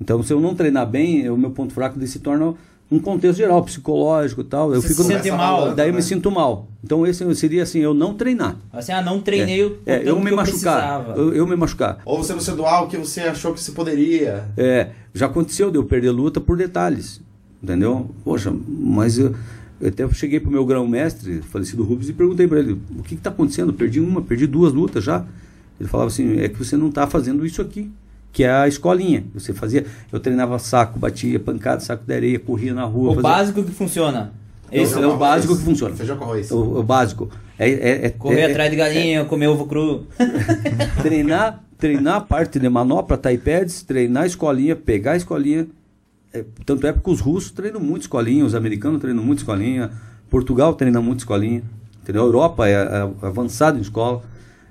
S4: Então, se eu não treinar bem, o meu ponto fraco se torna um contexto geral, psicológico e tal. Eu
S3: Você
S4: fico
S3: se sente mal,
S4: Daí eu
S1: né?
S4: me sinto mal. Então, esse seria assim, eu não treinar.
S3: Assim, ah, não treinei o
S4: É, eu me
S3: que
S4: machucar.
S3: precisava.
S4: Eu, eu me machucar.
S1: Ou você não se doar o que você achou que você poderia.
S4: É, já aconteceu de eu perder luta por detalhes. Entendeu? Poxa, mas eu, eu até cheguei pro meu grão-mestre, falecido Rubens, e perguntei para ele: o que está acontecendo? Perdi uma, perdi duas lutas já. Ele falava assim: é que você não está fazendo isso aqui, que é a escolinha. Você fazia, eu treinava saco, batia pancada, saco de areia, corria na rua.
S3: O
S4: fazia-
S3: básico que funciona.
S4: Esse é o básico que funciona.
S1: Feijão com arroz.
S4: O, o básico. É, é, é-
S3: Correr
S4: é-
S3: atrás de galinha, comer ovo cru.
S4: treinar, treinar a parte de manopla, taipads, treinar a escolinha, pegar a escolinha. É, tanto é porque os russos treinam muito escolinha, os americanos treinam muito escolinha, Portugal treina muito escolinha, entendeu? A Europa é, é avançada em escola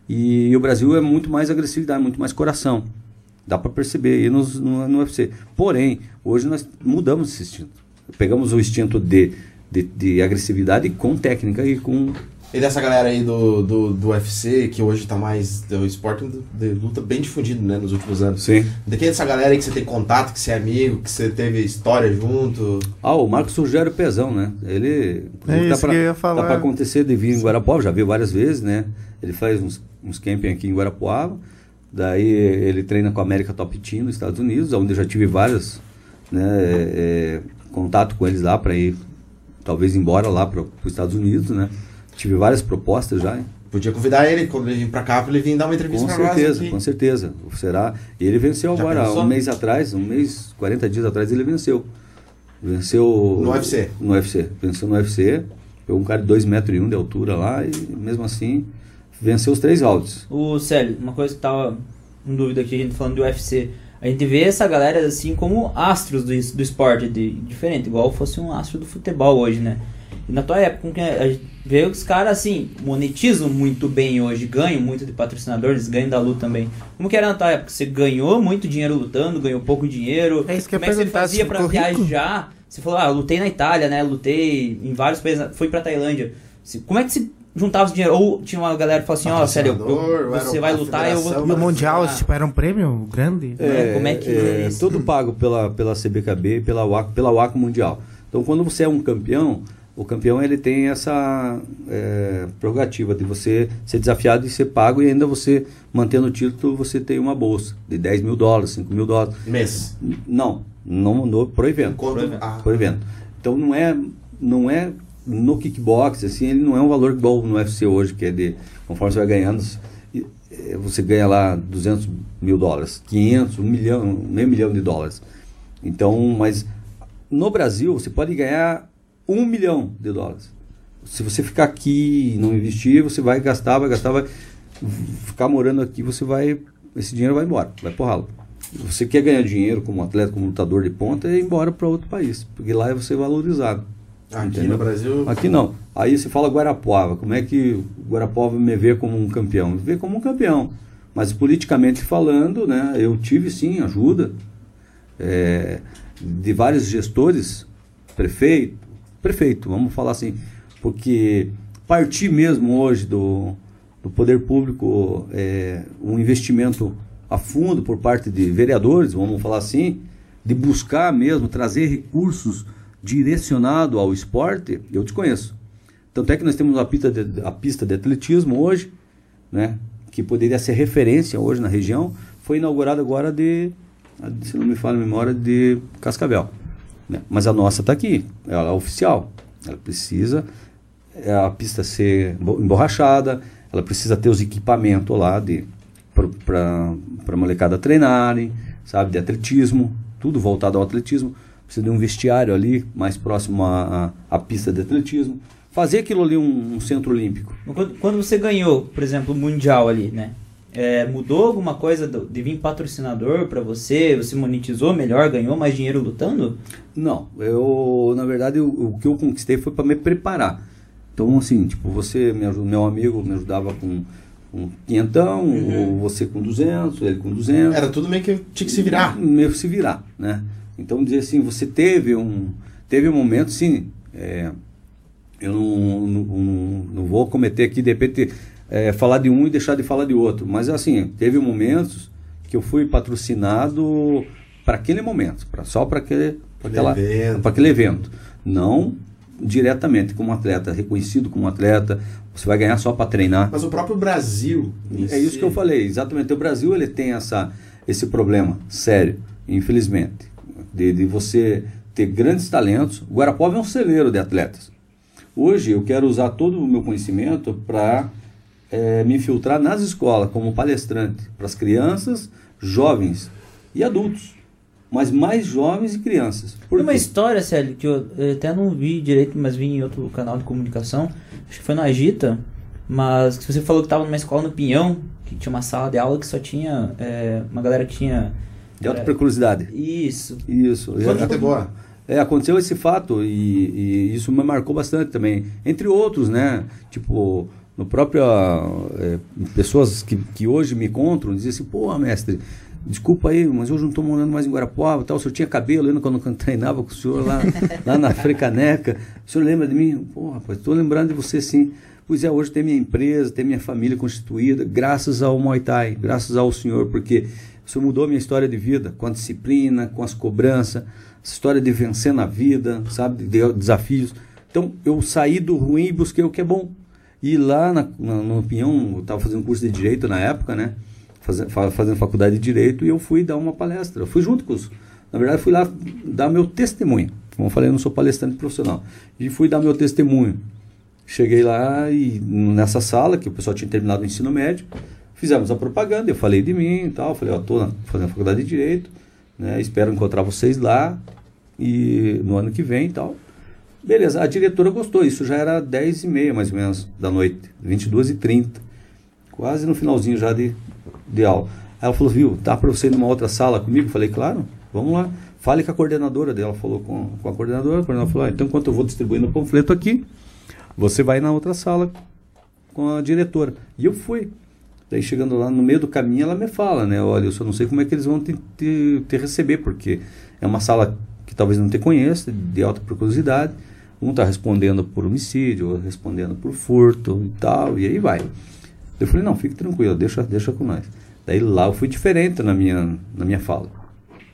S4: e, o Brasil é muito mais agressividade, muito mais coração. Dá para perceber aí nos, no, no UFC. Porém, hoje nós mudamos esse instinto. Pegamos o instinto de, de, de agressividade com técnica e com
S1: E dessa galera aí do, do, do UFC, que hoje tá mais. O esporte de luta bem difundido, né, nos últimos anos.
S4: Sim.
S1: De quem é dessa galera aí que você tem contato, que você é amigo, que você teve história junto?
S4: Ah, o Marcos Rogério Pezão, né? Ele
S2: É
S4: tá
S2: isso
S4: pra,
S2: que eu ia falar.
S4: Tá pra acontecer de vir em Guarapuava, já veio várias vezes, né? Ele faz uns, uns camping aqui em Guarapuava. Daí ele treina com a América Top Team nos Estados Unidos, onde eu já tive vários né, é, é, contato com eles lá para ir, talvez embora lá para os Estados Unidos, né? Tive várias propostas já.
S1: Podia convidar ele quando ele vir pra cá pra ele vir dar uma entrevista
S4: Com
S1: pra nós
S4: certeza,
S1: aqui.
S4: com certeza. Será? E ele venceu
S1: Já
S4: agora,
S1: pensou?
S4: um mês atrás, um mês, 40 dias atrás, ele venceu. Venceu.
S1: No UFC?
S4: No UFC. Venceu no UFC. Pegou um cara de 2,1 metros e um de altura lá e mesmo assim venceu os três rounds.
S3: O Célio, uma coisa que tava em dúvida aqui, a gente falando do UFC. A gente vê essa galera assim como astros do, do esporte, de, diferente, igual fosse um astro do futebol hoje, né? E na tua época, com que a gente vê que os caras assim monetizam muito bem hoje, ganham muito de patrocinadores, ganham da luta também. Como que era na tua época? Você ganhou muito dinheiro lutando, ganhou pouco dinheiro?
S2: É isso que
S3: Como é que você fazia
S2: se
S3: pra
S2: rico?
S3: viajar? Você falou, ah, eu lutei na Itália, né? Lutei em vários países, fui pra Tailândia. Se- Como é que você juntava os dinheiro? Ou tinha uma galera que falava assim, ó, sério, eu- você vai lutar, eu vou...
S2: E o
S1: Mas,
S2: Mundial,
S3: ah,
S2: tipo, era um prêmio grande?
S3: É, como é que é isso?
S4: Tudo pago pela, pela CBKB pela WACO, pela WACO Mundial. Então, quando você é um campeão, o campeão ele tem essa é, prerrogativa de você ser desafiado e ser pago e ainda você, mantendo o título, você tem uma bolsa de 10 mil dólares, 5 mil dólares.
S1: Mês.
S4: Não, não no, pro evento.
S1: Enquanto, ah,
S4: Por evento. Então não é, não é no kickbox, assim, ele não é um valor igual no UFC hoje, que é de, conforme você vai ganhando, eh, você ganha lá 200 mil dólares, 500, 1 milhão, meio milhão de dólares. Então, mas no Brasil você pode ganhar 1 milhão de dólares. Se você ficar aqui e não investir, você vai gastar, vai gastar, vai ficar morando aqui, você vai, esse dinheiro vai embora, vai pro ralo. Você quer ganhar dinheiro como atleta, como lutador de ponta, é ir embora para outro país, porque lá você é valorizado.
S1: aqui
S4: entendeu?
S1: no Brasil.
S4: Aqui não. Aí você fala Guarapuava. Como é que Guarapuava me vê como um campeão? Me vê como um campeão. Mas politicamente falando, né, eu tive sim ajuda é, de vários gestores, prefeito, prefeito, vamos falar assim, porque partir mesmo hoje do, do poder público é, um investimento a fundo por parte de vereadores, vamos falar assim, de buscar mesmo trazer recursos direcionados ao esporte, eu desconheço. Tanto é que nós temos a pista de, a pista de atletismo hoje, né, que poderia ser referência hoje na região, foi inaugurada agora de, se não me falha a memória, de Cascavel. Né? Mas a nossa está aqui, ela é oficial. Ela precisa é, a pista ser emborrachada, ela precisa ter os equipamentos lá para a molecada treinarem, sabe, de atletismo, tudo voltado ao atletismo. Precisa de um vestiário ali mais próximo à, à, à pista de atletismo. Fazer aquilo ali um, um centro olímpico.
S3: Quando, quando, você ganhou, por exemplo, o Mundial ali, né? É, mudou alguma coisa de vir patrocinador para você? Você monetizou melhor, ganhou mais dinheiro lutando?
S4: Não, eu na verdade o, o que eu conquistei foi para me preparar. Então assim, tipo você, meu, meu amigo me ajudava com um quinhentão, uhum. você com 200, ele com 200.
S1: Era tudo meio que tinha que se virar.
S4: Meio que se virar, né? Então dizer assim, você teve um teve um momento, sim, é, eu não, não, não, não, vou cometer aqui de repente é, falar de um e deixar de falar de outro, mas assim teve momentos que eu fui patrocinado para aquele momento, pra, só para aquele, aquela, aquele evento, não diretamente como atleta, reconhecido como atleta, você vai ganhar só para treinar.
S1: Mas o próprio Brasil.
S4: É isso que eu falei, exatamente. O Brasil ele tem essa, esse problema sério, infelizmente, de, de você ter grandes talentos. O Guarapova é um celeiro de atletas. Hoje eu quero usar todo o meu conhecimento para é, me infiltrar nas escolas como palestrante para as crianças, jovens e adultos mas mais jovens e crianças.
S3: Por Tem uma história, Célio, que eu, eu, até não vi direito, mas vi em outro canal de comunicação, acho que foi no Agita, mas você falou que estava numa escola no Pinhão, que tinha uma sala de aula que só tinha é, uma galera que tinha...
S4: De alta preclusidade.
S3: Isso.
S4: Isso.
S1: Quando até boa.
S4: É, aconteceu esse fato e, e, isso me marcou bastante também. Entre outros, né? Tipo, no próprio... É, pessoas que, que hoje me encontram dizem assim, pô, mestre desculpa aí, mas hoje não estou morando mais em Guarapuava, tal, o senhor tinha cabelo ainda quando eu treinava com o senhor lá, lá na Frecaneca, o senhor lembra de mim? Pô, rapaz, estou lembrando de você sim. Pois é, hoje tem minha empresa, tem minha família constituída, graças ao Muay Thai, graças ao senhor, porque o senhor mudou a minha história de vida, com a disciplina, com as cobranças, essa história de vencer na vida, sabe, de desafios. Então, eu saí do ruim e busquei o que é bom. E lá na, na, no Pinhão, eu estava fazendo curso de Direito na época, né? fazendo faculdade de Direito e eu fui dar uma palestra. Eu fui junto com os. Na verdade, fui lá dar meu testemunho. Como eu falei, eu não sou palestrante profissional. E fui dar meu testemunho. Cheguei lá e nessa sala, que o pessoal tinha terminado o ensino médio, fizemos a propaganda, eu falei de mim e tal. Falei, ó, tô fazendo faculdade de Direito, né? Espero encontrar vocês lá e no ano que vem e tal. Beleza, a diretora gostou, isso já era 10 e meia mais ou menos da noite, 22 e 30 quase no finalzinho já de, de aula. Aí ela falou, viu, dá para você ir numa outra sala comigo? Falei, claro, vamos lá. Fale com a coordenadora dela. Falou com, com a coordenadora, a coordenadora falou, ah, então enquanto eu vou distribuindo o panfleto aqui, você vai na outra sala com a diretora. E eu fui. Daí chegando lá no meio do caminho, ela me fala, né? Olha, eu só não sei como é que eles vão te, te, te receber, porque é uma sala que talvez não te conheça, de alta periculosidade. Um está respondendo por homicídio, outro respondendo por furto e tal, e aí vai. Eu falei, não, fique tranquilo, deixa, deixa com nós. Daí lá eu fui diferente na minha, na minha fala.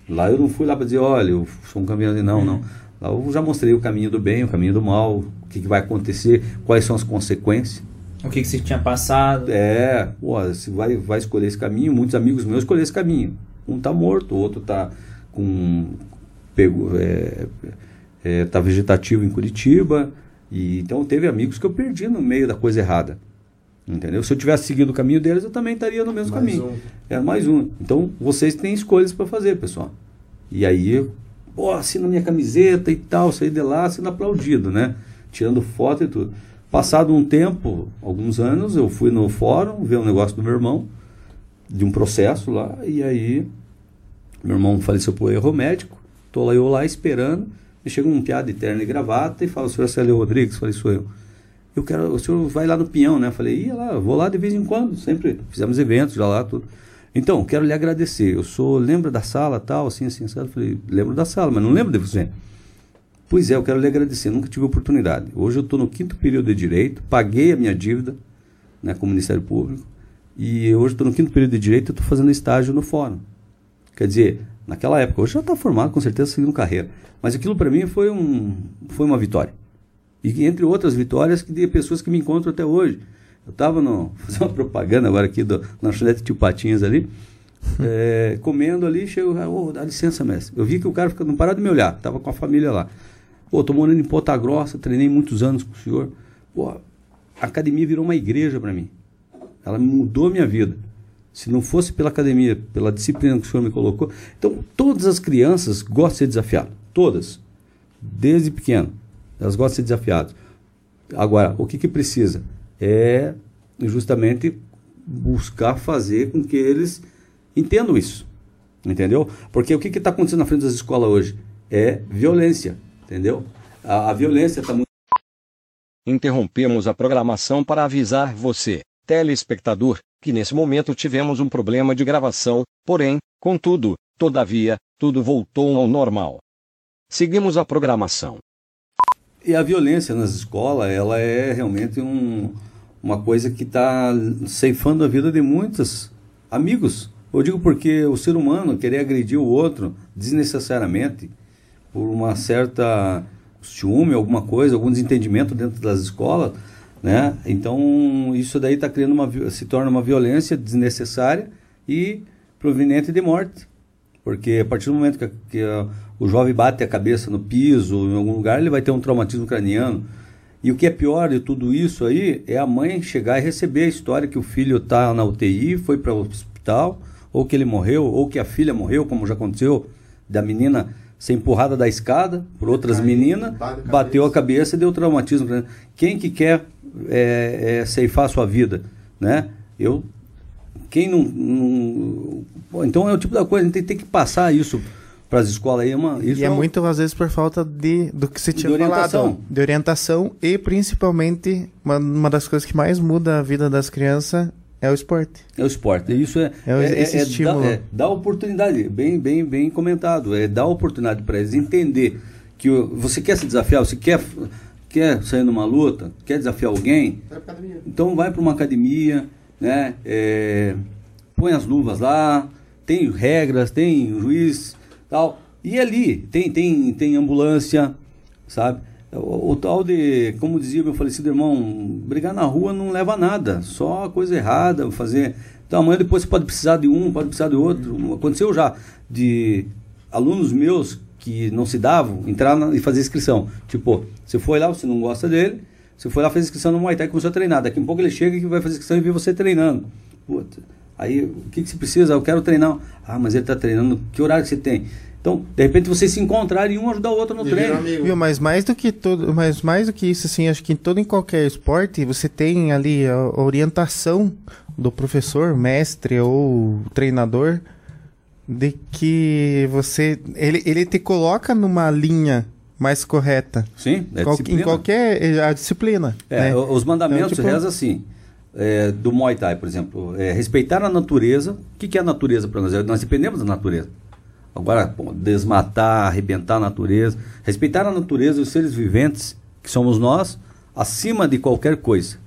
S4: Lá eu não fui lá para dizer, olha, eu sou um caminhão de não, não. Lá eu já mostrei o caminho do bem, o caminho do mal, o que, que vai acontecer, quais são as consequências.
S3: O que, que você tinha passado.
S4: É, pô, você vai, vai escolher esse caminho, muitos amigos meus escolheram esse caminho. Um tá morto, o outro tá com. Pego, é, é, tá vegetativo em Curitiba. E, então teve amigos que eu perdi no meio da coisa errada. Entendeu? Se eu tivesse seguido o caminho deles, eu também estaria no mesmo mais caminho. Um. Era mais um. Então, vocês têm escolhas para fazer, pessoal. E aí, pô, assina minha camiseta e tal, saí de lá sendo aplaudido, né? Tirando foto e tudo. Passado um tempo, alguns anos, eu fui no fórum ver um negócio do meu irmão, de um processo lá, e aí meu irmão faleceu por erro médico, tô lá eu lá esperando, e chega um piada de terno e gravata e fala, senhor Célio Rodrigues, falei, sou eu eu quero, o senhor vai lá no Pinhão, né? Falei, ia lá, vou lá de vez em quando, sempre fizemos eventos já lá, tudo. Então, quero lhe agradecer. Eu sou, lembra da sala, tal, assim, assim, assim. Falei, lembro da sala, mas não lembro de você. Pois é, eu quero lhe agradecer, nunca tive oportunidade. Hoje eu estou no quinto período de direito, paguei a minha dívida né, com o Ministério Público E hoje estou no quinto período de direito e estou fazendo estágio no fórum. Quer dizer, naquela época, hoje já está formado, com certeza, seguindo carreira. Mas aquilo para mim foi, um, foi uma vitória. E entre outras vitórias que de pessoas que me encontram até hoje. Eu estava fazendo uma propaganda agora aqui do lanchonete Tio Patinhas ali, é, comendo ali, chego, oh, dá licença, mestre. Eu vi que o cara não parava de me olhar, estava com a família lá. Pô, tô morando em Ponta Grossa, treinei muitos anos com o senhor. Pô, a academia virou uma igreja para mim. Ela mudou a minha vida. Se não fosse pela academia, pela disciplina que o senhor me colocou. Então, todas as crianças gostam de ser desafiadas. Todas. Desde pequeno. Elas gostam de ser desafiadas. Agora, o que, que precisa? É justamente buscar fazer com que eles entendam isso. Entendeu? Porque o que está acontecendo na frente das escolas hoje? É violência. Entendeu? A, a violência está muito.
S9: Interrompemos a programação para avisar você, telespectador, que nesse momento tivemos um problema de gravação, porém, contudo, todavia, tudo voltou ao normal. Seguimos a programação.
S4: E a violência nas escolas, ela é realmente um, uma coisa que está ceifando a vida de muitos amigos. Eu digo porque o ser humano querer agredir o outro desnecessariamente, por uma certa ciúme, alguma coisa, algum desentendimento dentro das escolas, né? Então isso daí está criando uma se torna uma violência desnecessária e proveniente de morte, porque a partir do momento que, que a, o jovem bate a cabeça no piso em algum lugar, ele vai ter um traumatismo craniano. E o que é pior de tudo isso aí é a mãe chegar e receber a história que o filho está na UTI, foi para o hospital, ou que ele morreu, ou que a filha morreu, como já aconteceu da menina ser empurrada da escada por outras meninas, bateu a cabeça e deu traumatismo. Quem que quer é, é, ceifar a sua vida? Né? Eu, quem não, não, Então é o tipo da coisa, a gente tem, tem que passar isso para as escolas aí. É uma, isso
S2: e é, é um, muito, às vezes, por falta de, do que você tinha de orientação. falado. De orientação e, principalmente, uma, uma das coisas que mais muda a vida das crianças é o esporte.
S4: É o esporte. Isso é,
S2: é, é esse
S4: é,
S2: estímulo.
S4: É, dá, oportunidade, bem, bem, bem comentado. É dar oportunidade para eles entender que você quer se desafiar, você quer, quer sair numa luta, quer desafiar alguém, então vai para uma academia, né? É, põe as luvas lá, tem regras, tem juiz, tal. E ali tem, tem, tem ambulância, sabe? O, o, tal de, como dizia meu falecido irmão, brigar na rua não leva a nada, só coisa errada, fazer. Então amanhã depois você pode precisar de um, pode precisar de outro. Aconteceu já de alunos meus que não se davam entrar na, e fazer inscrição. Tipo, você foi lá, você não gosta dele, você foi lá fazer inscrição no Muay Thai e começou a treinar. Daqui a um pouco ele chega e vai fazer inscrição e vê você treinando. Puta. Aí, o que, que você precisa? Eu quero treinar. Ah, mas ele está treinando. Que horário que você tem? Então, de repente, vocês se encontrarem e um ajudar o outro no e treino.
S2: Viu, mas mais do que tudo, mas mais do que isso, assim, acho que em todo em qualquer esporte, você tem ali a orientação do professor, mestre ou treinador de que você ele, ele te coloca numa linha mais correta.
S4: Sim,
S2: é Qual, em qualquer é, a disciplina.
S4: É, né? Os mandamentos então, tipo, reza assim. É, do Muay Thai, por exemplo, é, respeitar a natureza. O que, que é a natureza para nós? Nós dependemos da natureza. Agora, bom, desmatar, arrebentar a natureza, respeitar a natureza e os seres viventes, que somos nós, acima de qualquer coisa.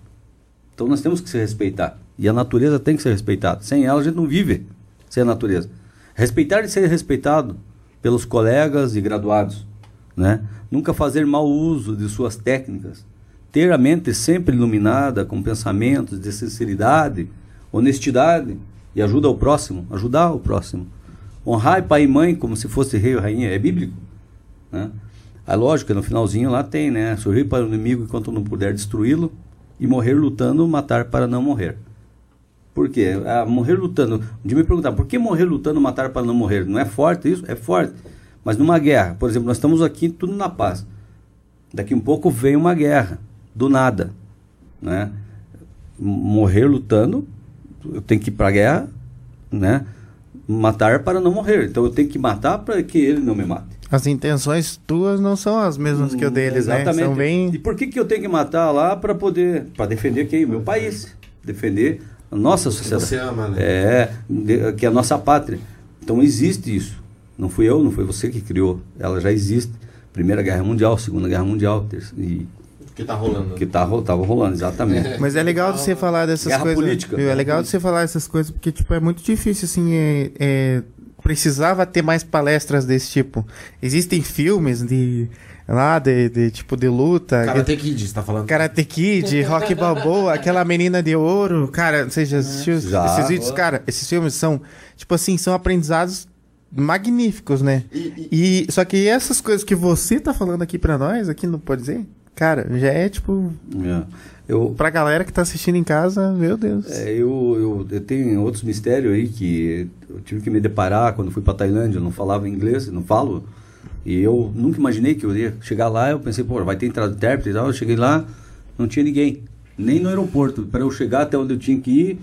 S4: Então nós temos que se respeitar. E a natureza tem que ser respeitada. Sem ela a gente não vive sem a natureza. Respeitar e ser respeitado pelos colegas e graduados. Né? Nunca fazer mau uso de suas técnicas. Ter a mente sempre iluminada com pensamentos de sinceridade, honestidade e ajuda ao próximo, ajudar o próximo. Honrar pai e mãe como se fosse rei ou rainha é bíblico. Né? A lógica, no finalzinho lá tem, né? Sorrir para o inimigo enquanto não puder destruí-lo e morrer lutando, matar para não morrer. Por quê? Ah, morrer lutando. Dia me perguntaram, por que morrer lutando, matar para não morrer? Não é forte isso? É forte. Mas numa guerra, por exemplo, nós estamos aqui tudo na paz. Daqui um pouco vem uma guerra, do nada. Né? Morrer lutando, eu tenho que ir para a guerra, né? matar para não morrer. Então eu tenho que matar para que ele não me mate.
S2: As intenções tuas não são as mesmas que o deles,
S4: exatamente.
S2: né? São bem...
S4: E por que, que eu tenho que matar lá para poder para defender quem? O meu país, defender a nossa sociedade.
S1: Você ama, né?
S4: É, que é a nossa pátria. Então existe isso. Não fui eu, não foi você que criou. Ela já existe. Primeira Guerra Mundial, Segunda Guerra Mundial, terceira, e
S1: Que tá rolando.
S4: que tá, ro- tava rolando, exatamente.
S2: Mas é legal de você falar dessas
S4: Guerra
S2: coisas.
S4: política.
S2: viu? É legal de você falar essas coisas, porque, tipo, é muito difícil, assim, é, é- precisava ter mais palestras desse tipo. Existem filmes de, lá, de, de, tipo, de luta.
S1: Karate Kid, você tá falando?
S2: Karate Kid, Rock Balboa, aquela menina de ouro. Cara, você já assistiu
S4: Já.
S2: esses vídeos? Cara, esses filmes são, tipo assim, são aprendizados magníficos, né?
S1: E-
S2: E, só que essas coisas que você tá falando aqui pra nós, aqui não pode dizer, cara, já é tipo,
S4: É. Eu,
S2: pra galera que tá assistindo em casa, meu Deus.
S4: É, eu, eu, eu tenho outros mistérios aí que eu tive que me deparar quando fui para Tailândia. Eu não falava inglês, não falo. E eu nunca imaginei que eu ia chegar lá. Eu pensei, pô, vai ter entrada de intérprete e tal. Eu cheguei lá, não tinha ninguém, nem no aeroporto. Para eu chegar até onde eu tinha que ir,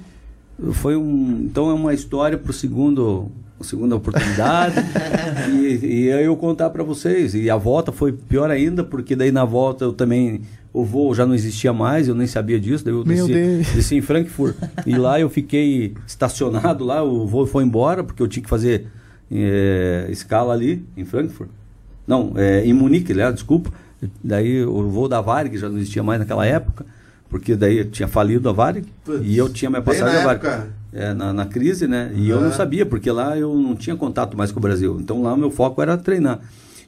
S4: foi um. Então é uma história para o segundo. A segunda oportunidade e, e aí eu contar para vocês e a volta foi pior ainda porque daí na volta eu também o voo já não existia mais eu nem sabia disso daí eu desci, desci em Frankfurt. E lá eu fiquei estacionado lá, o voo foi embora, porque eu tinha que fazer eh, escala ali em Frankfurt. Não, eh, em Munique, aliás, desculpa. Daí o voo da Varig já não existia mais naquela época, porque daí tinha falido a Varig e eu tinha minha passagem
S1: na
S4: da Varig.
S1: época.
S4: É, na, na crise, né? E eu
S1: Ah.
S4: não sabia, porque lá eu não tinha contato mais com o Brasil. Então lá o meu foco era treinar.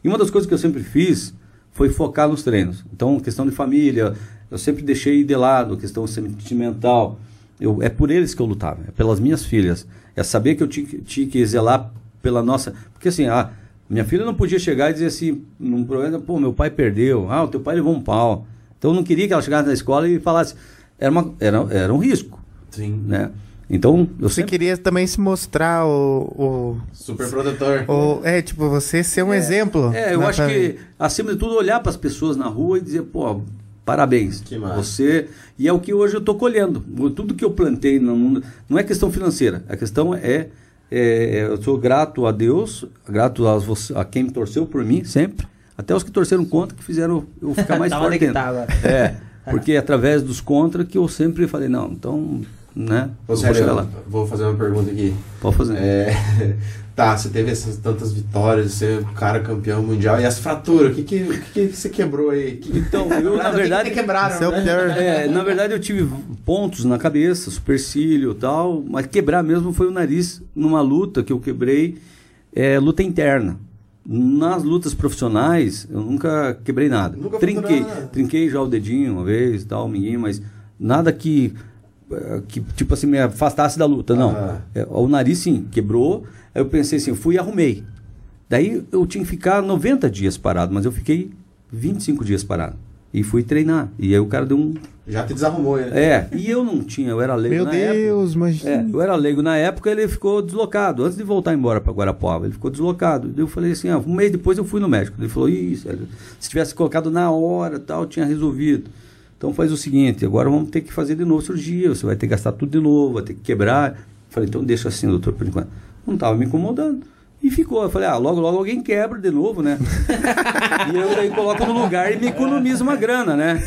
S4: E uma das coisas que eu sempre fiz foi focar nos treinos. Então, questão de família, eu sempre deixei de lado, questão sentimental. Eu, é por eles que eu lutava, é pelas minhas filhas. É saber que eu tinha, que- tinha que zelar pela nossa. Porque assim, a minha filha não podia chegar e dizer assim, num programa, pô, meu pai perdeu, ah, o teu pai levou um pau. Então eu não queria que ela chegasse na escola e falasse. Era, uma, era, era um risco,
S1: Sim.
S4: né? Então, eu
S2: Você
S4: sempre.
S2: queria também se mostrar o,
S1: Super protetor.
S2: o, o- É, tipo, você ser um exemplo.
S4: É, eu
S2: na
S4: acho
S2: família.
S4: que, acima de tudo, olhar para as pessoas na rua e dizer, pô, parabéns.
S1: Que massa.
S4: Você. E é o que hoje eu estou colhendo. O- Tudo que eu plantei no mundo. Não é questão financeira. A questão é. É, eu sou grato a Deus, grato aos, voc- a quem torceu por mim, sempre. Até os que torceram contra, que fizeram eu ficar mais forte. ainda.
S3: tá agora.
S4: É, porque é através dos contra que eu sempre falei, não, então, né?
S1: Ô,
S4: vou
S1: sério, vou fazer uma pergunta aqui.
S4: Pode fazer.
S1: É, tá, você teve essas tantas vitórias, você é o cara campeão mundial. E as fraturas, o que, que, o que, que você quebrou aí? Que-
S4: Então, eu, na
S1: o que
S4: verdade.
S1: que quebraram,
S2: é
S1: né?
S4: É, na verdade eu tive pontos na cabeça, supercílio e tal, mas quebrar mesmo foi o nariz numa luta que eu quebrei, é, luta interna. Nas lutas profissionais, eu nunca quebrei nada.
S1: Nunca
S4: trinquei,
S1: nada?
S4: trinquei já o dedinho uma vez e tal, o minguinho, mas nada que, que tipo assim, me afastasse da luta, não.
S1: Ah.
S4: O nariz sim, quebrou, aí eu pensei assim, eu fui e arrumei. Daí eu tinha que ficar 90 dias parado, mas eu fiquei 25 dias parado. E fui treinar. E aí o cara deu um.
S1: Já te desarrumou ele.
S4: É, e eu não tinha, eu era leigo
S2: Meu
S4: na época.
S2: Deus, mas.
S4: É, eu era leigo na época, ele ficou deslocado. Antes de voltar embora para Guarapuava, ele ficou deslocado. Eu falei assim, ah, um mês depois eu fui no médico. Ele falou, isso, se tivesse colocado na hora, tal, tinha resolvido. Então faz o seguinte, agora vamos ter que fazer de novo cirurgia, você vai ter que gastar tudo de novo, vai ter que quebrar. Eu falei, então deixa assim, doutor, por enquanto. Não estava me incomodando. E ficou. Eu falei, ah, logo, logo alguém quebra de novo, né? e eu daí coloco no lugar e me economizo uma grana, né?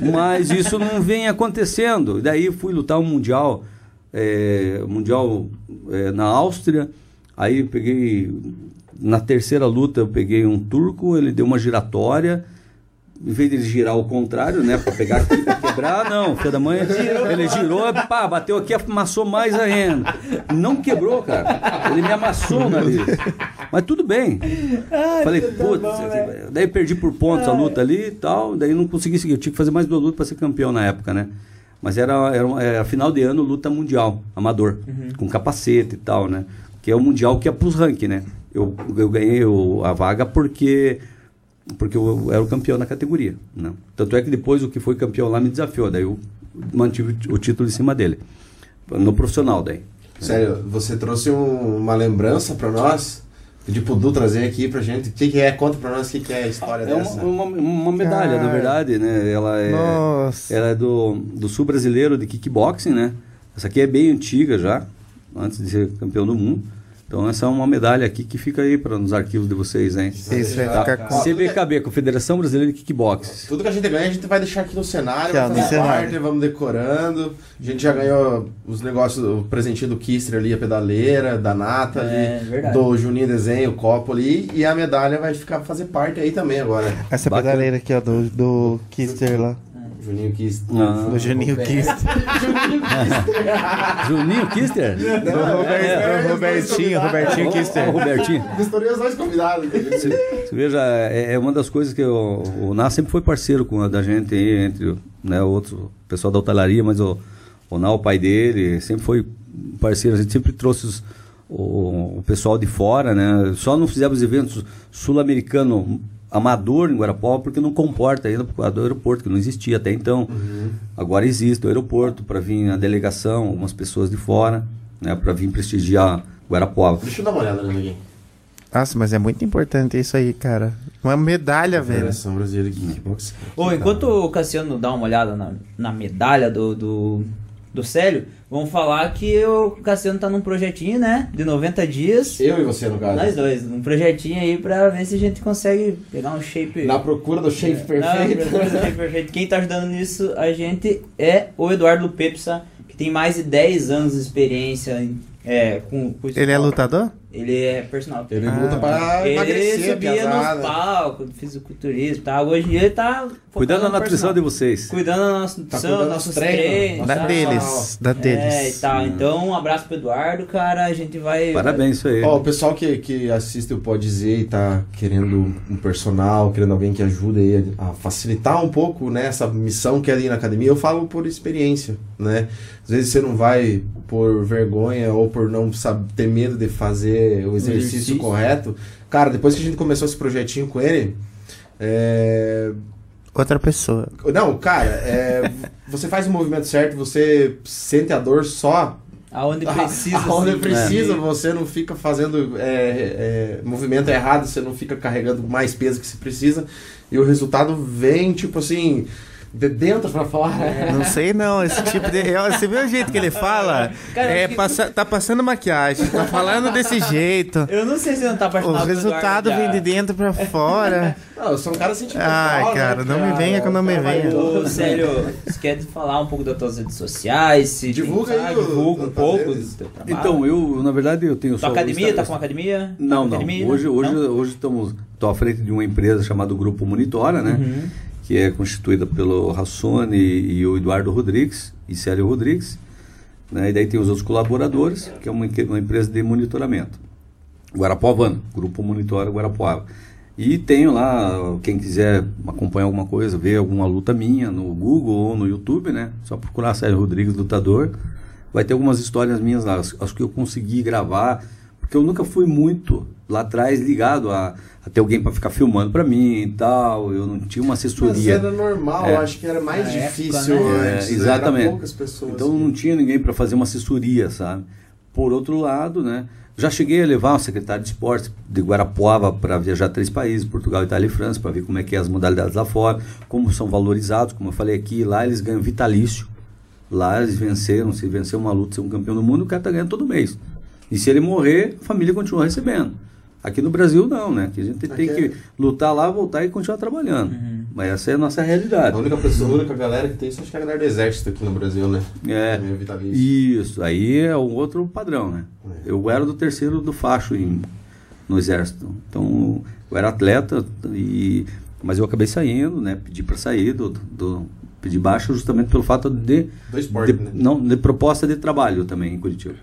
S4: Mas isso não vem acontecendo. Daí fui lutar um mundial, é, mundial é, na Áustria. Aí peguei, na terceira luta eu peguei um turco, ele deu uma giratória. Em vez de ele girar ao contrário, né? Pra pegar aqui, pra quebrar, não. Filho da mãe, ele girou, pá, bateu aqui, amassou mais ainda. Não quebrou, cara. Ele me amassou o nariz. Mas tudo bem. Falei, putz, daí perdi por pontos a luta ali e tal, daí não consegui seguir. Eu tinha que fazer mais duas lutas para ser campeão na época, né? Mas era, era, era final de ano, luta mundial, amador, com capacete e tal, né? Que é o mundial que é pros ranking, né? Eu, eu ganhei o- a vaga porque porque eu era o campeão na categoria. Né? Tanto é que depois o que foi campeão lá me desafiou, daí eu mantive o título em cima dele. No profissional daí.
S1: Sério, você trouxe um- uma lembrança pra nós? Pedi pro Du trazer aqui pra gente. O que, que é? Conta pra nós o que, que é a história
S4: É
S1: dessa.
S4: uma, uma, uma medalha,
S2: Cara.
S4: na verdade, né? Ela é,
S2: Nossa.
S4: ela é do, do sul brasileiro de kickboxing, né? Essa aqui é bem antiga já, antes de ser campeão do mundo. Então essa é uma medalha aqui que fica aí para nos arquivos de vocês, hein?
S2: Isso vai
S4: Tá.
S2: ficar com.
S4: CBKB, Confederação Brasileira de Kickbox.
S1: Tudo que a gente ganha, a gente vai deixar aqui no cenário, vai
S2: no
S1: fazer
S2: cenário.
S1: parte, vamos decorando. A gente já ganhou os negócios, o presentinho do Kister ali, a pedaleira, da Nathalie,
S3: É,
S1: do Juninho Desenho, o copo ali, e a medalha vai ficar fazer parte aí também agora.
S2: Essa
S4: Bacana.
S2: pedaleira aqui, ó, do, do Kister lá.
S1: Juninho Kister.
S4: Ah.
S2: Do Juninho Kister.
S4: Juninho Kister?
S2: Do, Robert- do Robertinho, Robertinho
S4: Ó,
S2: Kister.
S4: Robertinho.
S1: Misturei os dois convidados.
S4: Você, veja, é, é uma das coisas que o, o Ná sempre foi parceiro com a da gente aí, entre né, outros, o pessoal da hotelaria, mas o, o Ná, o pai dele, sempre foi parceiro, a gente sempre trouxe os- o, o pessoal de fora, né? Só não fizemos eventos sul-americano amador em Guarapó porque não comporta ainda por causa do aeroporto, que não existia até então. Agora existe o aeroporto para vir a delegação, algumas pessoas de fora, né, para vir prestigiar Guarapuava.
S1: Deixa eu dar uma olhada aqui.
S2: Nossa, mas é muito importante isso aí, cara. Uma medalha, velho.
S1: Federação Brasileira de Kickbox.
S3: Ô, enquanto o Cassiano dá uma olhada na, na medalha do, do, do Célio, vamos falar que o Cassiano tá num projetinho, né? De 90 dias.
S1: Eu e você, no caso.
S3: Nós dois, um projetinho aí pra ver se a gente consegue pegar um shape.
S1: Na procura do shape
S3: Não,
S1: perfeito.
S3: procura do shape perfeito. Quem tá ajudando nisso, a gente é o Eduardo Pepsa, que tem mais de 10 anos de experiência em- é, com, com
S2: Ele é lutador?
S3: Ele é personal.
S1: Ele
S2: Ah.
S1: luta pra
S3: Ele
S1: emagrecer,
S3: subia
S1: piazada.
S3: nos palcos, fisiculturismo e tal. Hoje em dia ele tá.
S4: Cuidando da
S3: no
S4: nutrição de
S3: personal.
S4: vocês.
S3: Cuidando da nossa nutrição,
S1: cuidando dos
S3: nossos
S1: treinos,
S3: treinos.
S2: Da
S3: tá?
S2: deles. Da
S3: É, e
S2: deles.
S3: tal. Então, um abraço pro Eduardo, cara. A gente vai.
S4: Parabéns, isso aí.
S1: Ó, o pessoal que, que assiste o Pode Dizer e tá querendo um personal, querendo alguém que ajude aí a, a facilitar um pouco né, essa missão que é ali na academia, eu falo por experiência, né? Às vezes você não vai por vergonha ou por não saber, ter medo de fazer o exercício,
S3: exercício.
S1: correto. Cara, depois que a gente começou esse projetinho com ele, é,
S2: Outra pessoa.
S1: Não, cara, é, você faz o movimento certo, você sente a dor só
S3: Aonde precisa.
S1: Aonde
S3: assim.
S1: precisa, você não fica fazendo é, é, movimento errado, você não fica carregando mais peso que se precisa. E o resultado vem, tipo assim, de dentro pra fora.
S2: Não sei não, esse tipo de. é, Você viu o jeito que ele fala?
S3: Cara,
S2: é,
S3: que-
S2: passa- tá passando maquiagem, tá falando desse jeito.
S3: Eu não sei se não tá
S2: O
S3: apaixonado pelo
S2: resultado vem de dentro pra fora.
S1: Não, eu sou um cara sentimental.
S2: Ai,
S1: né,
S2: cara, não me venha que eu não me venha.
S3: Ô, Célio, você quer falar um pouco das tuas redes sociais? Se
S1: Divulga
S3: tem-
S1: aí
S3: ah,
S1: o-
S3: divulga um pouco do teu trabalho.
S4: Então, eu, na verdade, eu tenho
S3: Tua
S4: só o
S3: academia?
S4: Insta-
S3: Tá com uma academia?
S4: Não,
S3: Tá
S4: não.
S3: academia?
S4: Hoje, hoje,
S3: Não?
S4: hoje estamos, estou à frente de uma empresa chamada Grupo Monitora, né?
S3: Uhum.
S4: Que é constituída pelo Rassone e o Eduardo Rodrigues e Célio Rodrigues. Né? E daí tem os outros colaboradores, que é uma, uma empresa de monitoramento. Guarapuavano, Grupo Monitora Guarapuava. E tenho lá, quem quiser acompanhar alguma coisa, ver alguma luta minha no Google ou no YouTube, né? Só procurar Sérgio Rodrigues Lutador. Vai ter algumas histórias minhas lá, as que eu consegui gravar, porque eu nunca fui muito lá atrás ligado a, a ter alguém para ficar filmando para mim e tal. Eu não tinha uma
S1: Mas
S4: assessoria.
S1: era normal,
S4: É.
S1: acho que era mais
S3: Na
S1: difícil
S3: época, né?
S1: antes.
S4: É, exatamente.
S1: Era poucas pessoas.
S4: Então não tinha ninguém para fazer uma assessoria, sabe? Por outro lado, né? Já cheguei a levar o secretário de esportes de Guarapuava para viajar a três países, Portugal, Itália e França, para ver como é que é as modalidades lá fora, como são valorizados, como eu falei aqui, lá eles ganham vitalício. Lá eles venceram, se vencer uma luta, ser um campeão do mundo, o cara tá ganhando todo mês. E se ele morrer, a família continua recebendo. Aqui no Brasil não, né? Que a gente tem
S1: Aqui é-
S4: que lutar lá, voltar e continuar trabalhando. Mas essa é a nossa realidade.
S1: A única pessoa, a única galera que tem isso acho que é a galera do exército aqui no Brasil, né?
S4: É.
S1: Vitalício.
S4: Isso, aí é um outro padrão, né?
S1: É.
S4: Eu era do terceiro do facho em, no exército. Então, eu era atleta, e, mas eu acabei saindo, né? Pedi para sair do, do pedi baixa justamente pelo fato de,
S1: Do esporte,
S4: de-
S1: né?
S4: não, de proposta de trabalho também em Curitiba.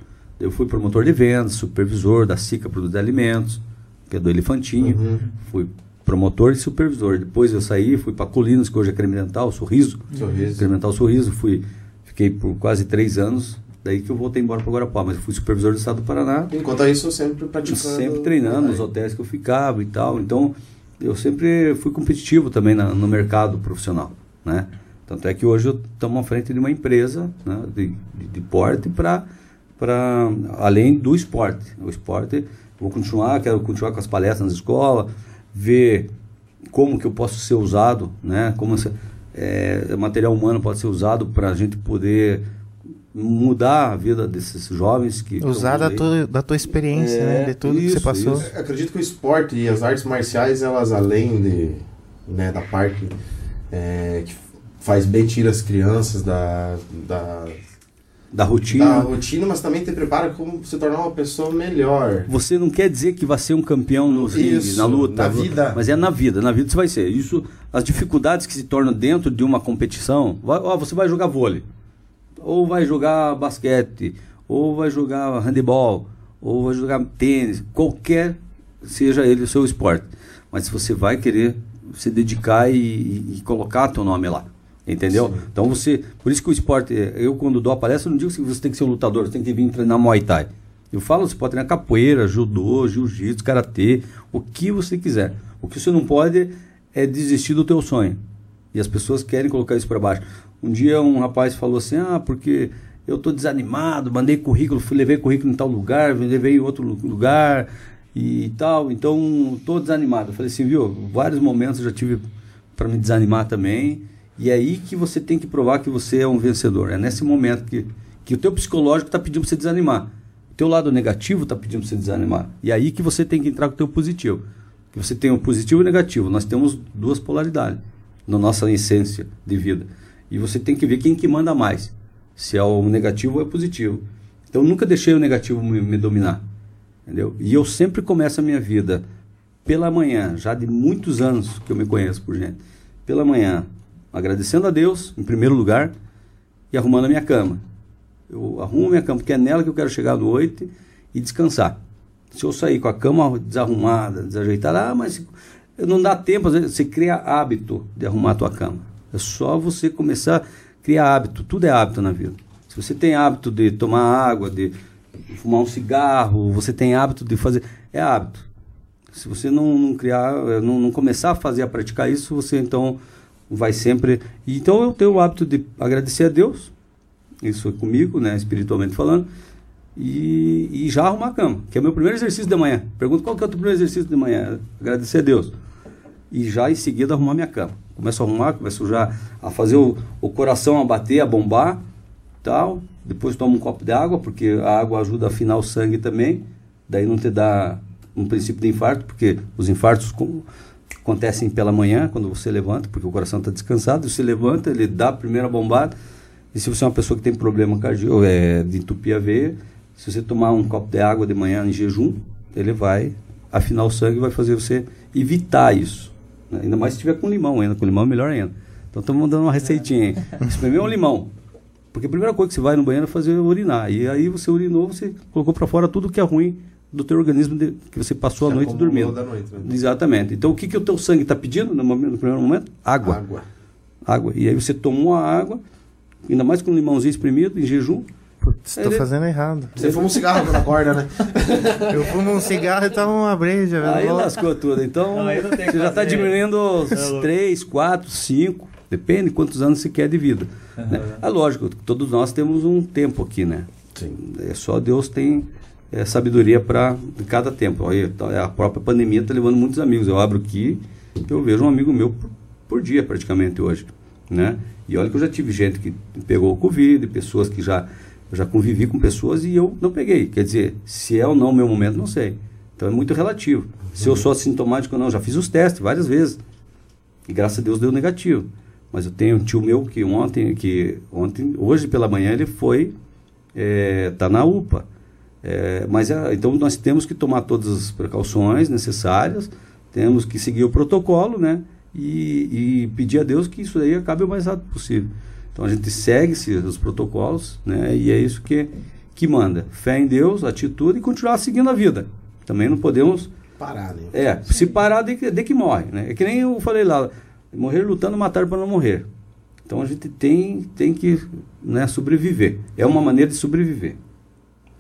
S4: Eu fui promotor de vendas, supervisor da SICA Produtos de Alimentos, que é do Elefantinho.
S1: Uhum.
S4: Fui promotor e supervisor. Depois eu saí, fui para Colinas, que hoje é Creme Dental, Sorriso.
S1: Sorriso.
S4: Experimentar o sorriso, fui, fiquei por quase três anos, daí que eu voltei embora para Guarapá, mas eu fui supervisor do estado do Paraná,
S1: Enquanto isso, sempre praticando.
S4: sempre treinando nos hotéis que eu ficava e tal, então eu sempre fui competitivo também na- no mercado profissional, né? Tanto é que hoje estamos à frente de uma empresa né, de, de, de porte para para além do esporte. O esporte, vou continuar, quero continuar com as palestras na escola, ver como que eu posso ser usado, né? Como esse, é, material humano pode ser usado para a gente poder mudar a vida desses jovens que
S2: Usar da tua, da tua experiência,
S4: É,
S2: né? De tudo que
S4: isso,
S2: você passou.
S4: isso.
S1: Eu Acredito que o esporte e as artes marciais, elas além de, né, da parte é, que faz bem, tira as crianças da, da,
S4: da rotina.
S1: da rotina, mas também te prepara como se tornar uma pessoa melhor.
S4: Você não quer dizer que vai ser um campeão no ringue,
S1: Isso,
S4: na luta,
S1: na vida.
S4: mas é na vida, na vida você vai ser. Isso, as dificuldades que se tornam dentro de uma competição, vai- ó, você vai jogar vôlei, ou vai jogar basquete, ou vai jogar handebol, ou vai jogar tênis, qualquer seja ele o seu esporte. Mas você vai querer se dedicar e, e- e colocar teu nome lá. Entendeu? Então você. Por isso que o esporte. Eu, quando dou a palestra, não digo que você tem que ser um lutador, você tem que vir treinar Muay Thai. Eu falo, você pode treinar capoeira, judô, jiu-jitsu, karatê, o que você quiser. O que você não pode é desistir do teu sonho. E as pessoas querem colocar isso para baixo. Um dia um rapaz falou assim: "Ah, porque eu tô desanimado, mandei currículo, fui levei currículo em tal lugar, levei em outro lu- lugar e tal, então tô desanimado". Eu falei assim, viu? Vários momentos eu já tive para me desanimar também. E é aí que você tem que provar que você é um vencedor. É nesse momento que, que o teu psicológico está pedindo para você desanimar. O teu lado negativo está pedindo para você desanimar. E é aí que você tem que entrar com o teu positivo. Que você tem o positivo e o negativo. Nós temos duas polaridades na nossa essência de vida. E você tem que ver quem que manda mais. Se é o negativo ou é o positivo. Então nunca deixei o negativo me, me dominar. Entendeu? E eu sempre começo a minha vida pela manhã, já de muitos anos que eu me conheço por gente. Pela manhã, agradecendo a Deus, em primeiro lugar, e arrumando a minha cama. Eu arrumo a minha cama, porque é nela que eu quero chegar à noite e descansar. Se eu sair com a cama desarrumada, desajeitada, ah, mas não dá tempo, você cria hábito de arrumar a tua cama. É só você começar a criar hábito, tudo é hábito na vida. Se você tem hábito de tomar água, de fumar um cigarro, você tem hábito de fazer, é hábito. Se você não, não criar, não, não começar a fazer, a praticar isso, você então vai sempre. Então eu tenho o hábito de agradecer a Deus, isso comigo, né, espiritualmente falando, e, e já arrumar a cama, que é o meu primeiro exercício de manhã. Pergunta qual que é o teu primeiro exercício de manhã? Agradecer a Deus. E já em seguida arrumar minha cama. Começo a arrumar, começo já a fazer o, o coração a bater, a bombar, tal. Depois tomo um copo de água, porque a água ajuda a afinar o sangue também. Daí não te dá um princípio de infarto, porque os infartos acontecem pela manhã, quando você levanta, porque o coração está descansado. Você levanta, ele dá a primeira bombada. E se você é uma pessoa que tem problema cardíaco, é, de entupir a veia, se você tomar um copo de água de manhã em jejum, ele vai afinar o sangue e vai fazer você evitar isso. né? Ainda mais se tiver com limão ainda. Com limão é melhor ainda. Então estamos dando uma receitinha aí. Espremer um limão. Porque a primeira coisa que você vai no banheiro é fazer urinar. E aí você urinou, você colocou para fora tudo que é ruim do teu organismo de- que você passou
S1: Que
S4: a noite dormindo.
S1: da noite, né?
S4: Exatamente. Então o que, que o teu sangue está pedindo no, momento- no primeiro momento? Água.
S1: Água.
S4: Água. E aí você tomou a água, ainda mais com um limãozinho espremido, em jejum.
S2: Putz, tô
S4: Ele-
S2: fazendo errado.
S1: Você fuma um cigarro quando acorda, né?
S2: Eu fumo um cigarro e tomo uma breja, velho.
S4: Aí lascou tudo. Então,
S3: Não,
S4: você já está diminuindo os
S3: É louco.
S4: 3, 4, 5, depende quantos anos você quer de vida. né? É lógico, todos nós temos um tempo aqui, né?
S1: Sim.
S4: É só Deus tem é, sabedoria para cada tempo. Olha, tá- a própria pandemia está levando muitos amigos. Eu abro aqui, eu vejo um amigo meu por, por dia praticamente hoje, né? E olha que eu já tive gente que pegou o Covid, pessoas que já já convivi com pessoas e eu não peguei. Quer dizer, se é ou não o meu momento, não sei. Então é muito relativo. Se eu sou assintomático ou não, já fiz os testes várias vezes. E graças a Deus deu negativo. Mas eu tenho um tio meu que ontem, que ontem, hoje pela manhã ele foi, está na UPA. É, mas é, então nós temos que tomar todas as precauções necessárias, temos que seguir o protocolo, né? E, e pedir a Deus que isso aí acabe o mais rápido possível. Então a gente segue -se os protocolos, né? E é isso que, que manda. Fé em Deus, atitude e continuar seguindo a vida. Também não podemos
S1: Parar, né?
S4: é, se parar de que, de que morre, né? É que nem eu falei lá, morrer lutando, matar para não morrer. Então a gente tem, tem que né, sobreviver. É uma maneira de sobreviver.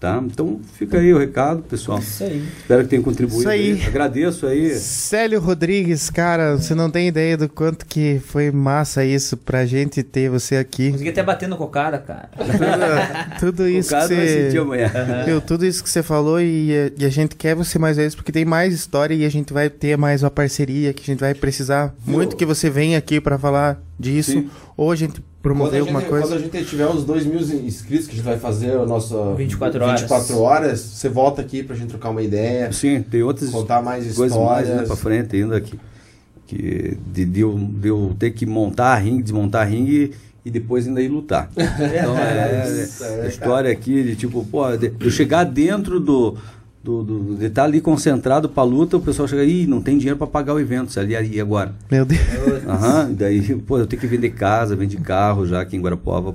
S4: Tá? Então fica aí o recado, pessoal.
S3: Isso aí.
S4: Espero que tenha contribuído.
S2: Isso aí.
S4: Agradeço aí.
S2: Célio Rodrigues, cara, você não tem ideia do quanto que foi massa isso pra gente ter você aqui.
S3: Consegui até batendo com o cara.
S2: Tudo, tudo isso que
S4: vai
S2: você.
S4: amanhã.
S2: Meu, tudo isso que você falou e, a- e a gente quer você mais vezes porque tem mais história e a gente vai ter mais uma parceria que a gente vai precisar muito que você venha aqui pra falar disso.
S4: Sim.
S2: Ou a gente promover
S1: quando a
S2: alguma
S1: gente,
S2: coisa.
S1: Quando a gente tiver os 2 mil inscritos, que a gente vai fazer o nosso
S3: 24 horas.
S1: 24 horas, você volta aqui pra gente trocar uma ideia,
S4: Sim, tem outras
S1: contar mais
S4: coisas mais né,
S1: histórias.
S4: pra frente ainda que, que de, de eu, de eu ter que montar ringue, desmontar ringue e depois ainda ir lutar. Então é,
S1: Isso,
S4: é,
S1: é,
S4: a história aqui de tipo, pô, de, eu chegar dentro do. Do, do- de estar ali concentrado pra luta, o pessoal chega, ih, não tem dinheiro pra pagar o evento, ali e agora?
S2: Meu Deus.
S4: Aham, daí, pô, eu tenho que vender casa, vender carro já aqui em Guarapuava.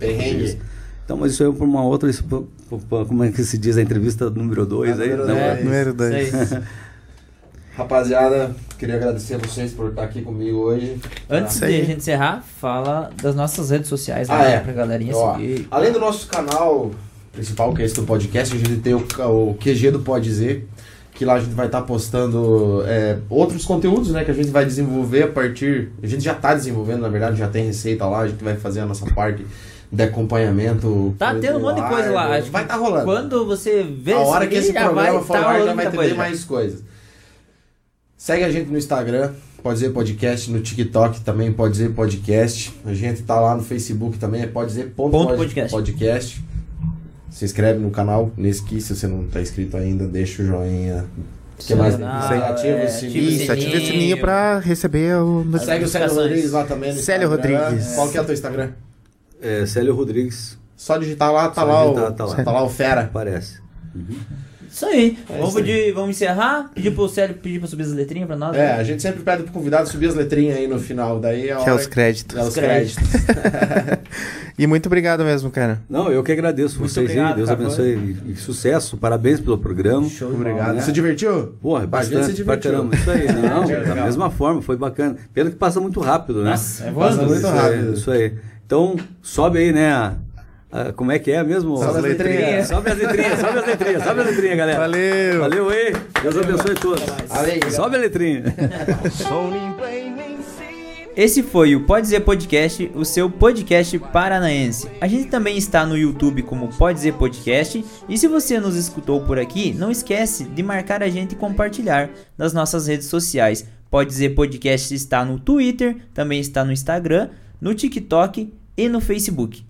S4: Então, mas isso aí é pra uma outra, isso, pra- pra- como é que se diz a entrevista número 2 aí?
S1: número
S4: Não,
S1: dois.
S4: é-
S2: Número
S3: Isso
S2: 2.
S3: aí.
S1: Rapaziada, queria agradecer a vocês por estar aqui comigo hoje.
S3: Antes
S2: Isso
S3: de
S2: aí.
S3: a gente encerrar, fala das nossas redes sociais,
S1: Ah,
S3: né?
S1: é.
S3: Pra galerinha
S1: Ó,
S3: seguir.
S1: além do nosso canal principal, que é esse do podcast, a gente tem o, o QG do Pode Dizer, que lá a gente vai estar postando é, outros conteúdos, né, que a gente vai desenvolver a partir... A gente já está desenvolvendo, na verdade, já tem receita lá, a gente vai fazer a nossa parte de acompanhamento.
S3: Tá tendo um monte de coisa lá. acho
S1: Vai estar rolando.
S3: Quando você vê
S1: a hora que esse programa for
S3: tá
S1: ar, já vai ter mais coisas. Segue a gente no Instagram, Pode Dizer Podcast, no TikTok também, Pode Dizer Podcast. A gente tá lá no Facebook também, é Pode Dizer ponto
S3: Ponto
S1: pod-
S3: podcast.
S1: podcast. Se inscreve no canal, nesse aqui, se você não tá inscrito ainda, deixa o joinha. Que mais?
S3: Ah,
S1: Você ativa
S3: é,
S1: o sininho.
S3: ativa o
S2: Isso, ativa o
S3: sininho.
S2: pra receber o
S1: Segue o Célio. Rodrigues lá também
S2: Célio
S1: Instagram.
S2: Rodrigues.
S1: Qual que é o teu Instagram?
S4: É, Célio Rodrigues
S1: Só digitar lá, tá
S4: Só
S1: lá,
S4: digitar,
S1: o,
S4: tá lá.
S1: tá lá o fera.
S4: aparece.
S3: Isso aí.
S1: É
S3: vamos,
S1: isso aí.
S3: pedir, vamos encerrar? Pedir pro Célio pedir pra subir as letrinhas pra nós?
S1: É,
S3: né?
S1: a gente sempre pede pro convidado subir as letrinhas aí no final, daí é
S2: Que é os créditos.
S1: é os
S3: créditos.
S2: E muito obrigado mesmo, cara.
S4: Não, eu que agradeço
S3: Muito
S4: vocês
S3: obrigado,
S4: aí. Deus
S3: cara,
S4: abençoe e, e sucesso. Parabéns pelo programa.
S3: Show
S1: Obrigado.
S3: bola.
S1: Você divertiu?
S4: Porra,
S1: se
S4: bastante, pra
S1: divertiu.
S4: caramba. Isso aí, não,
S1: Legal.
S4: da mesma forma, foi bacana. Pena que passa muito rápido, né?
S3: Nossa, é
S1: Passa muito
S4: Isso aí,
S1: rápido.
S4: Isso aí. Então, sobe aí, né? A- a- como é que é mesmo?
S1: Sobe as letrinhas.
S4: Sobe as letrinhas, sobe as letrinhas, sobe as letrinhas, galera.
S2: Valeu!
S4: Valeu aí. Deus abençoe todos.
S1: Valeu.
S4: Sobe a letrinha.
S3: Esse foi o Pode Dizer Podcast, o seu podcast paranaense. A gente também está no YouTube como Pode Dizer Podcast. E se você nos escutou por aqui, não esquece de marcar a gente e compartilhar nas nossas redes sociais. Pode Dizer Podcast está no Twitter, também está no Instagram, no TikTok e no Facebook.